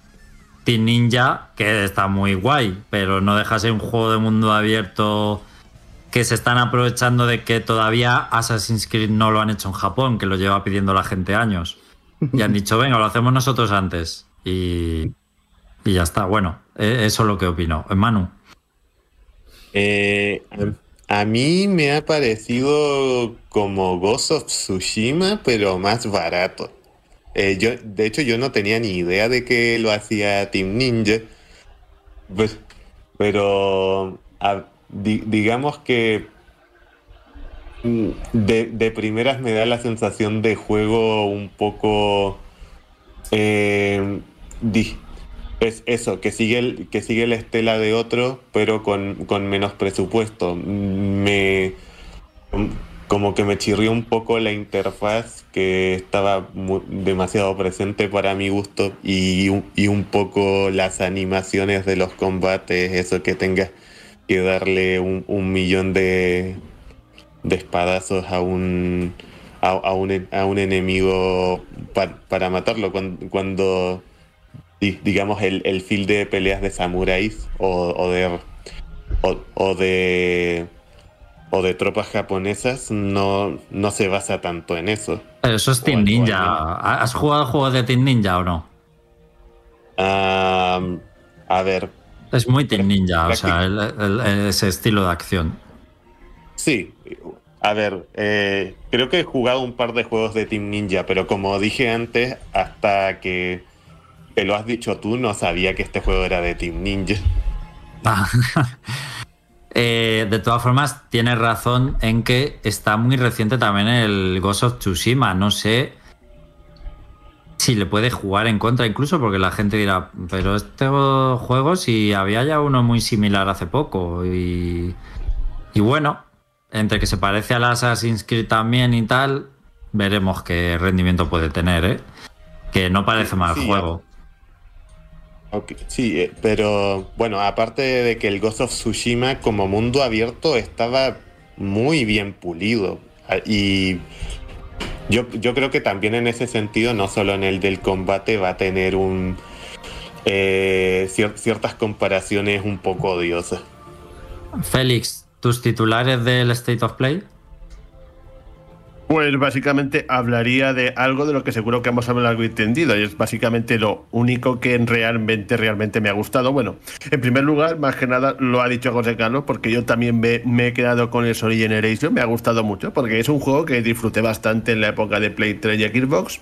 Team Ninja, que está muy guay, pero no deja de ser un juego de mundo abierto que se están aprovechando de que todavía Assassin's Creed no lo han hecho en Japón, que lo lleva pidiendo la gente años. Y han dicho, venga, lo hacemos nosotros antes. Y, y ya está. Bueno, eh, eso es lo que opino. Manu. Eh, a, mí me ha parecido como Ghost of Tsushima, pero más barato. Eh, yo, de hecho, yo no tenía ni idea de que lo hacía Team Ninja. Pues, pero digamos que mm, de, de primeras me da la sensación de juego un poco eh, es eso, que sigue, el- que sigue la estela de otro, pero con, con menos presupuesto. Me, como que me chirrió un poco la interfaz que estaba demasiado presente para mi gusto y, y un poco las animaciones de los combates, eso que tengas que darle un, millón de, de espadazos a un, a, un, a un enemigo pa- para matarlo cuando, digamos el, el feel de peleas de samuráis o, o de o, o de o de tropas japonesas no, no se basa tanto en eso. Eso es Team Ninja. ¿Has jugado juegos de Team Ninja o no? A ver, Es muy Team Ninja, o sea, el- el- ese estilo de acción. Sí, a ver, eh, creo que he jugado un par de juegos de Team Ninja, pero como dije antes, hasta que te lo has dicho tú, no sabía que este juego era de Team Ninja. Ah. Eh, de todas formas, tienes razón en que está muy reciente también el Ghost of Tsushima. No sé si le puede jugar en contra, incluso porque la gente dirá, pero este juego si había ya uno muy similar hace poco. Y, y bueno, entre que se parece al Assassin's Creed también y tal, veremos qué rendimiento puede tener, ¿eh? Que no parece mal Sí, juego. Sí, eh, pero bueno, aparte de que el Ghost of Tsushima como mundo abierto estaba muy bien pulido. Ah, Y yo, yo creo que también en ese sentido, no solo en el del combate, va a tener un eh, cier- ciertas comparaciones un poco odiosas. Félix, ¿tus titulares del State of Play? Pues básicamente hablaría de algo de lo que seguro que hemos hablado algo entendido y es básicamente lo único que realmente, realmente me ha gustado. Bueno, en primer lugar, más que nada lo ha dicho José Carlos porque yo también me, he quedado con el Sony Generation, me ha gustado mucho porque es un juego que disfruté bastante en la época de Play 3 y Xbox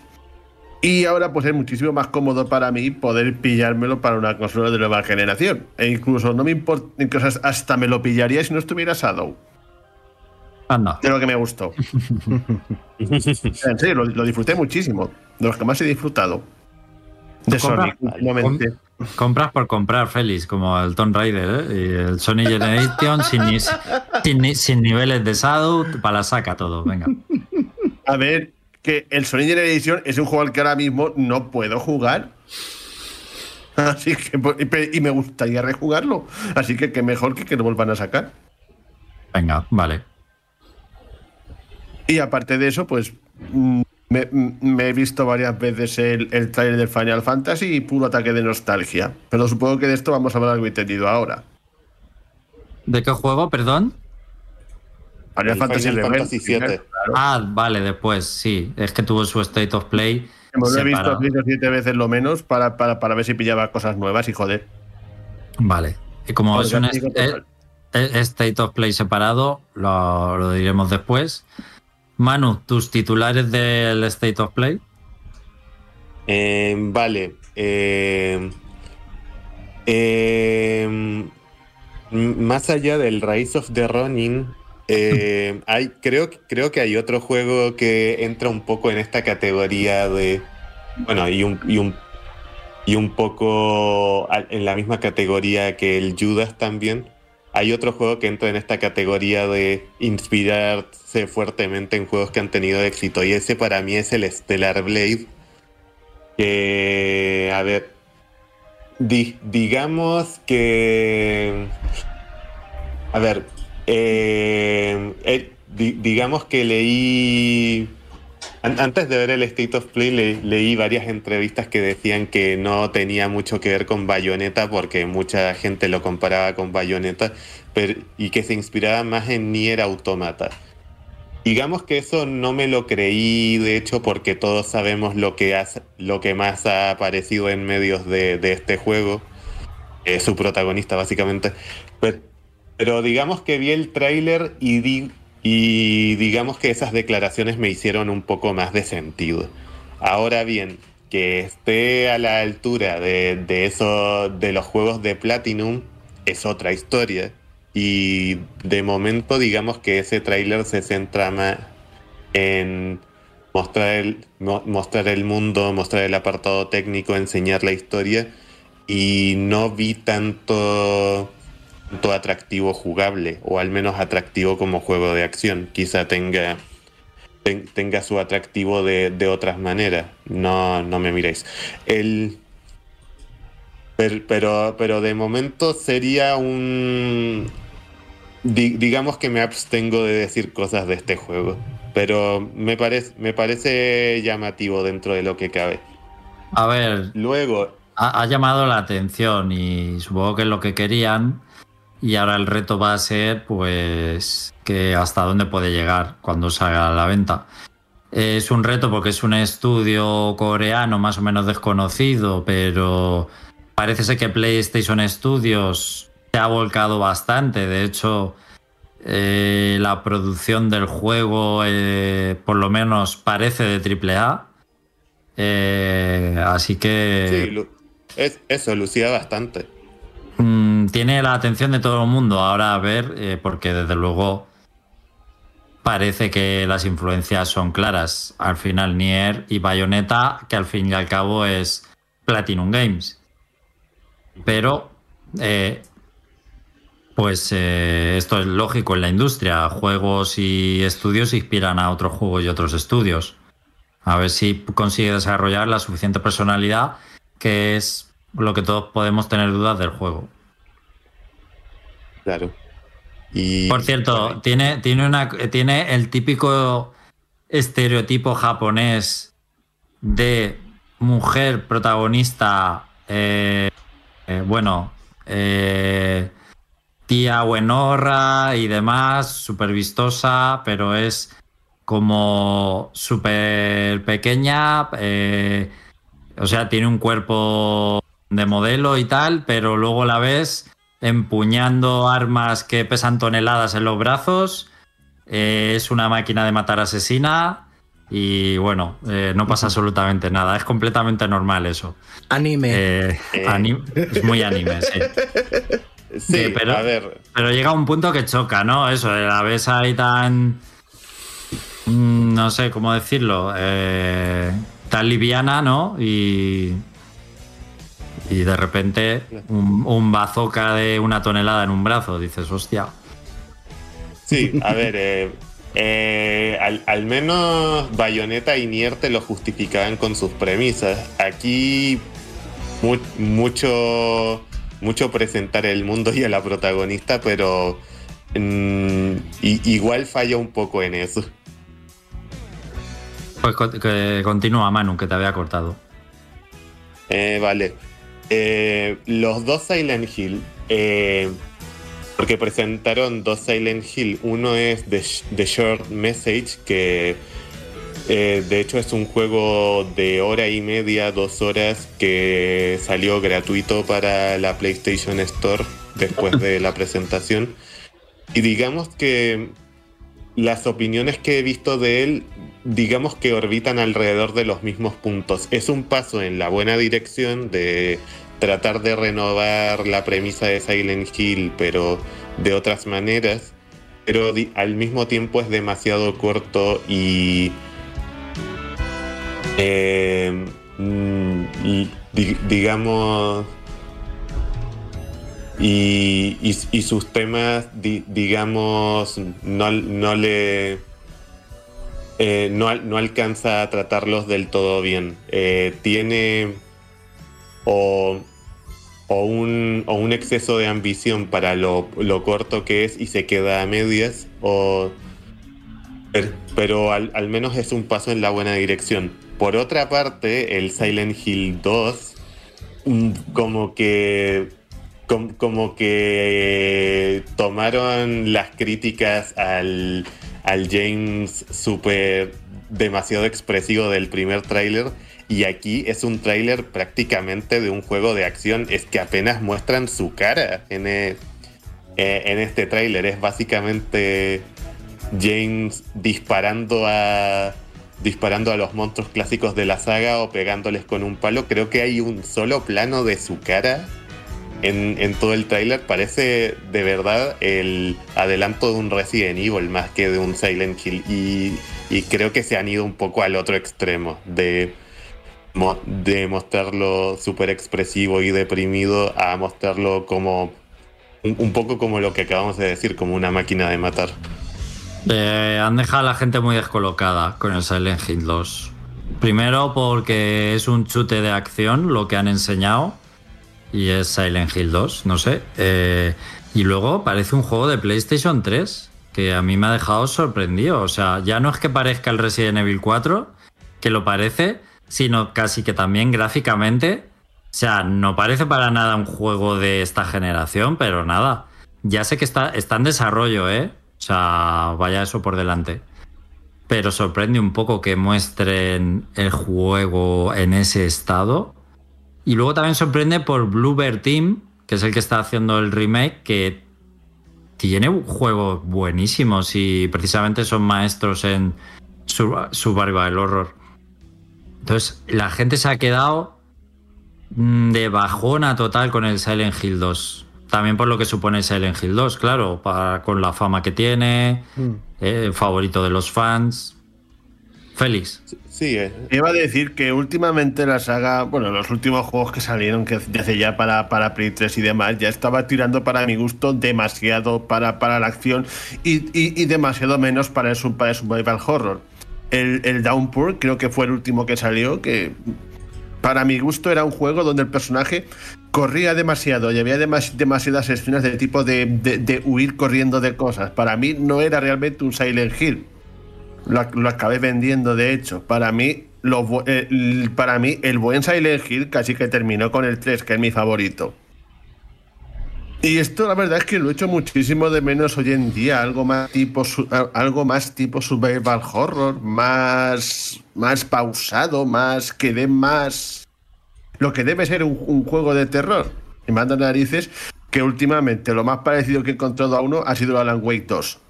y ahora pues es muchísimo más cómodo para mí poder pillármelo para una consola de nueva generación e incluso no me importa, incluso hasta me lo pillaría si no estuviera Shadow. Anda. de lo que me gustó. en serio, lo, lo disfruté muchísimo. De los que más he disfrutado. De. Sonic, últimamente. Compras por comprar, Félix, como el Tomb Raider ¿eh? y el Sony Generation sin, sin ni- sin niveles de Shadow, para la saca todo. Venga. A ver, que el Sonic Generation es un juego al que ahora mismo no puedo jugar. Así que, pues, y me gustaría rejugarlo. Así que qué mejor que que lo vuelvan a sacar. Venga, vale. Y aparte de eso, pues mm, me, me he visto varias veces el, el trailer del Final Fantasy y puro ataque de nostalgia. Pero supongo que de esto vamos a hablar algo entendido ahora. ¿De qué juego, perdón? Final El Fantasy Final Rebel, Fantasy claro. VII. Ah, vale, después, sí. Es que tuvo su State of Play. Me lo he visto siete veces lo menos para, para, para ver si pillaba cosas nuevas y joder. Vale. Y como es un est- State of Play separado, lo, lo diremos después. Manu, tus titulares del State of Play. Eh, vale. eh, eh, m- más allá del Rise of the Ronin, hay, creo, creo que hay otro juego que entra un poco en esta categoría de. Bueno, y un, y un, y un poco en la misma categoría que el Judas también. Hay otro juego que entra en esta categoría de inspirarse fuertemente en juegos que han tenido éxito. Y ese para mí es el Stellar Blade. Que, a ver, di- digamos que... A ver, eh, eh, di- digamos que leí... an- Antes de ver el State of Play le- leí varias entrevistas que decían que no tenía mucho que ver con Bayonetta porque mucha gente lo comparaba con Bayonetta pero- y que se inspiraba más en Nier Automata. Digamos que eso no me lo creí, de hecho, porque todos sabemos lo que, has- lo que más ha aparecido en medios de, de este juego. eh, su protagonista, básicamente. Pero, pero digamos que vi el tráiler y, di- y digamos que esas declaraciones me hicieron un poco más de sentido. Ahora bien, que esté a la altura de, de eso, de los juegos de Platinum, es otra historia. Y de momento, digamos que ese tráiler se centra más en mostrar el, mo- mostrar el mundo, mostrar el apartado técnico, enseñar la historia. Y no vi tanto, tanto atractivo jugable, o al menos atractivo como juego de acción. Quizá tenga, ten- tenga su atractivo de, de otras maneras. No, no me miréis. El, pero, pero, de momento sería un... di- digamos que me abstengo de decir cosas de este juego. Pero me, parece me parece llamativo dentro de lo que cabe. A ver, Luego, ha, ha llamado la atención y supongo que es lo que querían. Y ahora el reto va a ser, pues, que hasta dónde puede llegar cuando salga a la venta. Es un reto porque es un estudio coreano más o menos desconocido, pero parece ser que PlayStation Studios se ha volcado bastante. De hecho, eh, la producción del juego, eh, por lo menos, parece de AAA. Eh, así que sí, eso lucía bastante. Mm, tiene la atención de todo el mundo. Ahora a ver, eh, porque desde luego parece que las influencias son claras. Al final, Nier y Bayonetta, que al fin y al cabo es Platinum Games. Pero, eh, pues eh, esto es lógico en la industria. Juegos y estudios inspiran a otros juegos y otros estudios. A ver si consigue desarrollar la suficiente personalidad que es lo que todos podemos tener dudas del juego. Claro. Y, Por cierto, tiene, tiene, una, tiene el típico estereotipo japonés de mujer protagonista, eh, eh, bueno, eh, tía buenorra y demás, súper vistosa, pero es como súper pequeña, o sea, tiene un cuerpo de modelo y tal, pero luego la ves empuñando armas que pesan toneladas en los brazos. eh, es una máquina de matar asesina. Y bueno, eh, no pasa absolutamente nada. Es completamente normal eso. Anime. Eh, Eh. ani- es muy anime, sí. Sí, pero- a ver, Pero llega un punto que choca, ¿no? Eso, la ves ahí tan. mm, No sé cómo decirlo. eh, tan liviana, ¿no? Y. Y de repente un, un bazooka de una tonelada en un brazo. Dices, hostia. sí, a ver, eh, eh, al, al menos Bayonetta y Nier te lo justificaban con sus premisas. Aquí mu- mucho, mucho presentar el mundo y a la protagonista, pero mm, igual falla un poco en eso. Pues que continúa, Manu, que te había cortado. Eh, vale. Eh, los dos Silent Hill. eh, porque presentaron dos Silent Hill. Uno es The, Sh- The Short Message, que eh, de hecho es un juego de hora y media, dos horas, que salió gratuito para la PlayStation Store después de la presentación. Y digamos que las opiniones que he visto de él, digamos que orbitan alrededor de los mismos puntos. Es un paso en la buena dirección de tratar de renovar la premisa de Silent Hill, pero de otras maneras. Pero al mismo tiempo es demasiado corto y... eh, mm, digamos... Y, sus temas, di- digamos, no, no le... eh, no, no alcanza a tratarlos del todo bien. Eh, tiene o, o un, o un exceso de ambición para lo, lo corto que es y se queda a medias, o, per- pero al, al menos es un paso en la buena dirección. Por otra parte, el Silent Hill 2, mm, como que com- como que tomaron las críticas al, al James super demasiado expresivo del primer tráiler y aquí es un tráiler prácticamente de un juego de acción. Es que apenas muestran su cara en, e- eh, en este tráiler. Es básicamente James disparando a disparando a los monstruos clásicos de la saga o pegándoles con un palo. Creo que hay un solo plano de su cara en, en todo el tráiler. Parece de verdad el adelanto de un Resident Evil más que de un Silent Hill. Y, y creo que se han ido un poco al otro extremo de, de mostrarlo súper expresivo y deprimido a mostrarlo como un, poco como lo que acabamos de decir, como una máquina de matar. Eh, han dejado a la gente muy descolocada con el Silent Hill 2. Primero porque es un chute de acción lo que han enseñado y es Silent Hill 2, no sé. Eh, y luego parece un juego de PlayStation 3 que a mí me ha dejado sorprendido. O sea, ya no es que parezca el Resident Evil 4, que lo parece, sino casi que también gráficamente. O sea, no parece para nada un juego de esta generación, pero nada. Ya sé que está, en desarrollo, ¿eh? O sea, vaya eso por delante. Pero sorprende un poco que muestren el juego en ese estado. Y luego también sorprende por Bluebird Team, que es el que está haciendo el remake, que tiene juegos buenísimos y precisamente son maestros en sur- survival horror. Entonces, la gente se ha quedado mm, de bajona total con el Silent Hill 2. También por lo que supone Silent Hill 2, claro, para- con la fama que tiene, eh, favorito de los fans. Félix. Sí, eh, Iba a decir que últimamente la saga, bueno, los últimos juegos que salieron, que de hace ya para, para Play 3 y demás, ya estaba tirando para mi gusto demasiado para, para la acción y, y- y demasiado menos para el, para el survival horror. El, el Downpour creo que fue el último que salió, que para mi gusto era un juego donde el personaje corría demasiado y había demas- demasiadas escenas de tipo de, de- huir corriendo de cosas. Para mí no era realmente un Silent Hill. Lo, lo acabé vendiendo, de hecho. Para mí, eh, para mí, el buen Silent Hill casi que terminó con el 3, que es mi favorito. Y esto, la verdad es que lo echo muchísimo de menos hoy en día. Algo más tipo, algo más tipo survival horror, más, más pausado, más que dé más. Lo que debe ser un, un juego de terror. Y manda narices que últimamente lo más parecido que he encontrado a uno ha sido Alan Wake 2.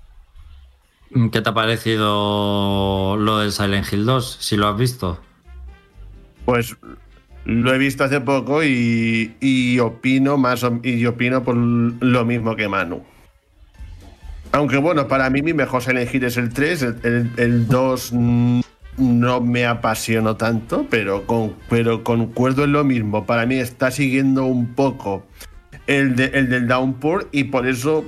¿Qué te ha parecido lo del Silent Hill 2? Si lo has visto. Pues Lo he visto hace poco y, opino más y opino por lo mismo que Manu. Aunque bueno, para mí mi mejor Hill es el 3, el, el, el 2 mm, no me apasionó tanto, pero, con, pero concuerdo en lo mismo. Para mí está siguiendo un poco el, el del Downpour y por eso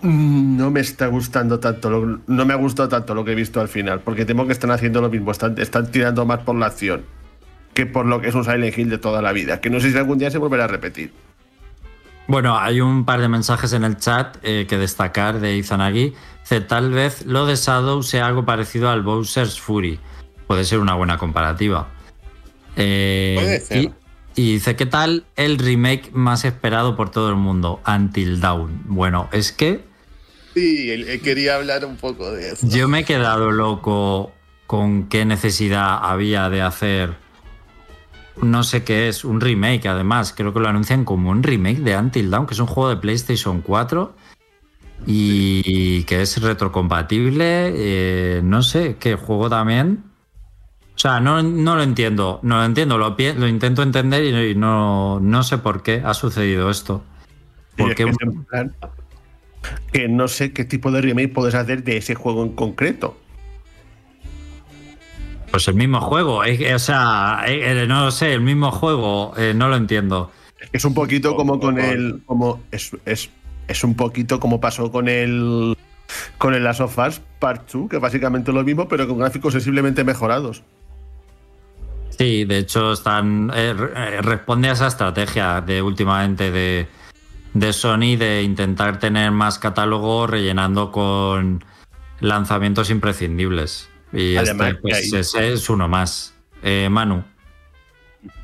mm, no me está gustando tanto, lo- no me ha gustado tanto lo que he visto al final, porque temo que están haciendo lo mismo, están tirando más por la acción que por lo que es un Silent Hill de toda la vida, que no sé si algún día se volverá a repetir. Bueno, hay un par de mensajes en el chat eh, que destacar de Izanagi. Dice, tal vez lo de Shadow sea algo parecido al Bowser's Fury. Puede ser una buena comparativa. Eh, Puede ser. Y, y dice, ¿qué tal el remake más esperado por todo el mundo? Until Dawn. Bueno, es que Sí, quería hablar un poco de eso. yo me he quedado loco con qué necesidad había de hacer no sé qué es, un remake además, creo que lo anuncian como un remake de Until Dawn, que es un juego de PlayStation 4 y que es retrocompatible, eh, no sé, qué juego también. O sea, no, no lo entiendo, no lo entiendo, lo, intento entender y, y no, no sé por qué ha sucedido esto. Y ¿Por es qué que, un- es en plan que no sé qué tipo de remake puedes hacer de ese juego en concreto. Pues el mismo juego, es o sea, eh, eh, no lo sé, el mismo juego, eh, no lo entiendo. Es un poquito como con el. Como es, es, es un poquito como pasó con el. Con el Last of Us Part 2, que básicamente lo mismo, pero con gráficos sensiblemente mejorados. Sí, de hecho están eh, eh, responde a esa estrategia de últimamente de, de Sony de intentar tener más catálogo rellenando con lanzamientos imprescindibles. Y Además, este, pues, que hay- ese es uno más. Eh, Manu,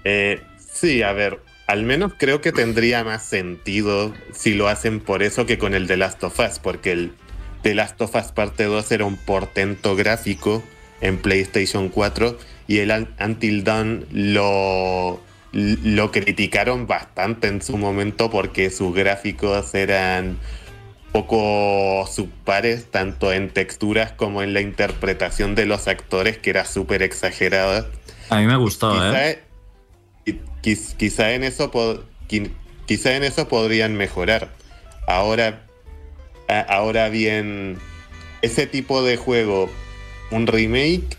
Eh, sí, a ver, al menos creo que tendría más sentido si lo hacen por eso que con el The Last of Us, porque el The Last of Us parte 2 era un portento gráfico en PlayStation 4 y el Un- Until Dawn lo, lo criticaron bastante en su momento porque sus gráficos eran poco subpares, tanto en texturas como en la interpretación de los actores, que era súper exagerada. a mí me gustó, Quizá, ¿eh? quiz- quizá en eso quizá en eso podrían mejorar. Ahora, ahora bien, ese tipo de juego, un remake,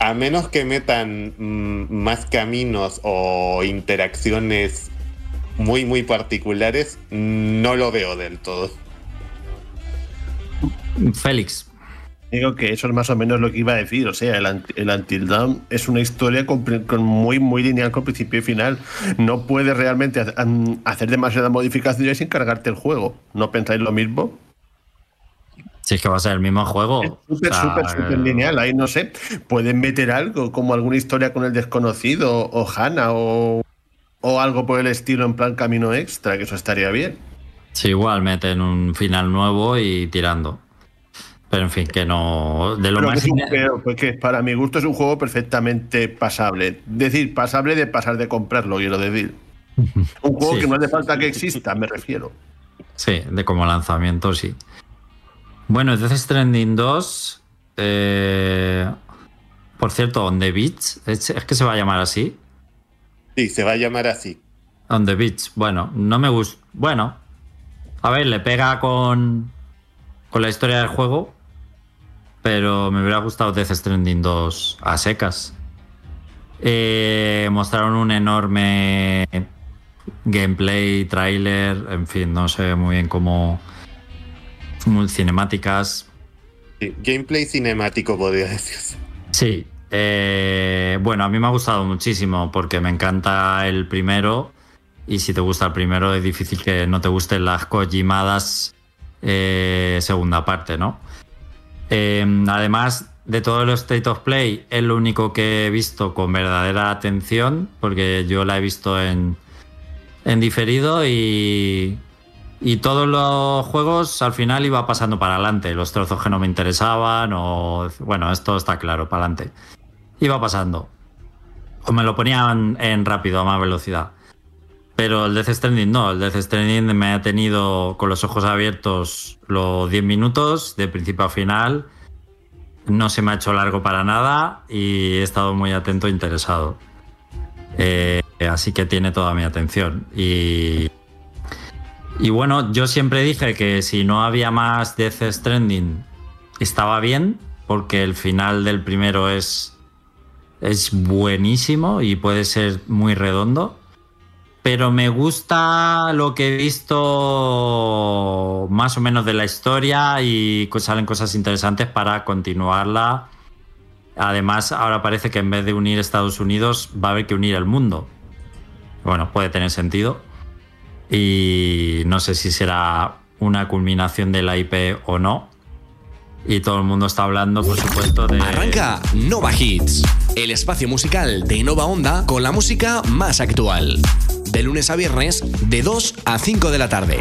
a menos que metan mm, más caminos o interacciones muy muy particulares, no lo veo del todo. Félix, Digo que eso es más o menos lo que iba a decir. O sea, el, el Until Dawn es una historia con, muy, muy lineal con principio y final. No puedes realmente hacer demasiadas modificaciones sin cargarte el juego. ¿No pensáis lo mismo? si es que va a ser el mismo juego. Es súper, o sea, súper, súper lineal. Ahí no sé. Pueden meter algo como alguna historia con el desconocido o Hannah o, o algo por el estilo en plan camino extra, que eso estaría bien. Sí, igual meten un final nuevo y tirando. Pero en fin, que no. De lo Pero que más. es un- ine- pero, pues para mi gusto es un juego perfectamente pasable. Decir, pasable de pasar de comprarlo, quiero decir. Un juego Sí. que no hace falta que exista, me refiero. Sí, de como lanzamiento, sí. Bueno, Death Stranding 2. eh, por cierto, On the Beach. ¿Es, es que se va a llamar así? Sí, se va a llamar así. On the Beach. Bueno, no me gusta. Bueno, a ver, le pega con, con la historia del juego. Pero me hubiera gustado Death Stranding 2 a secas. Eh, mostraron un enorme gameplay, trailer, en fin, no sé muy bien cómo. Cinemáticas. Gameplay cinemático podría decirse. Sí. eh, bueno, a mí me ha gustado muchísimo porque me encanta el primero. Y si te gusta el primero, es difícil que no te gusten las Kojimadas eh, segunda parte, ¿no? Eh, además de todo el State of Play, es lo único que he visto con verdadera atención, porque yo la he visto en, en diferido y, y todos los juegos al final iba pasando para adelante. Los trozos que no me interesaban o... Bueno, esto está claro, para adelante. Iba pasando. O me lo ponían en rápido, a más velocidad. Pero el Death Stranding no, el Death Stranding me ha tenido con los ojos abiertos los 10 minutos, de principio a final. No se me ha hecho largo para nada y he estado muy atento e interesado. Eh, así que tiene toda mi atención. Y, y bueno, yo siempre dije que si no había más Death Stranding estaba bien, porque el final del primero es, es buenísimo y puede ser muy redondo. Pero me gusta lo que he visto más o menos de la historia y salen cosas interesantes para continuarla. Además, ahora parece que en vez de unir Estados Unidos va a haber que unir el mundo. Bueno, puede tener sentido. Y no sé si será una culminación de la IP o no. Y todo el mundo está hablando, por supuesto, de. Arranca Nova Hits, el espacio musical de Nova Onda con la música más actual. De lunes a viernes, de 2 a 5 de la tarde.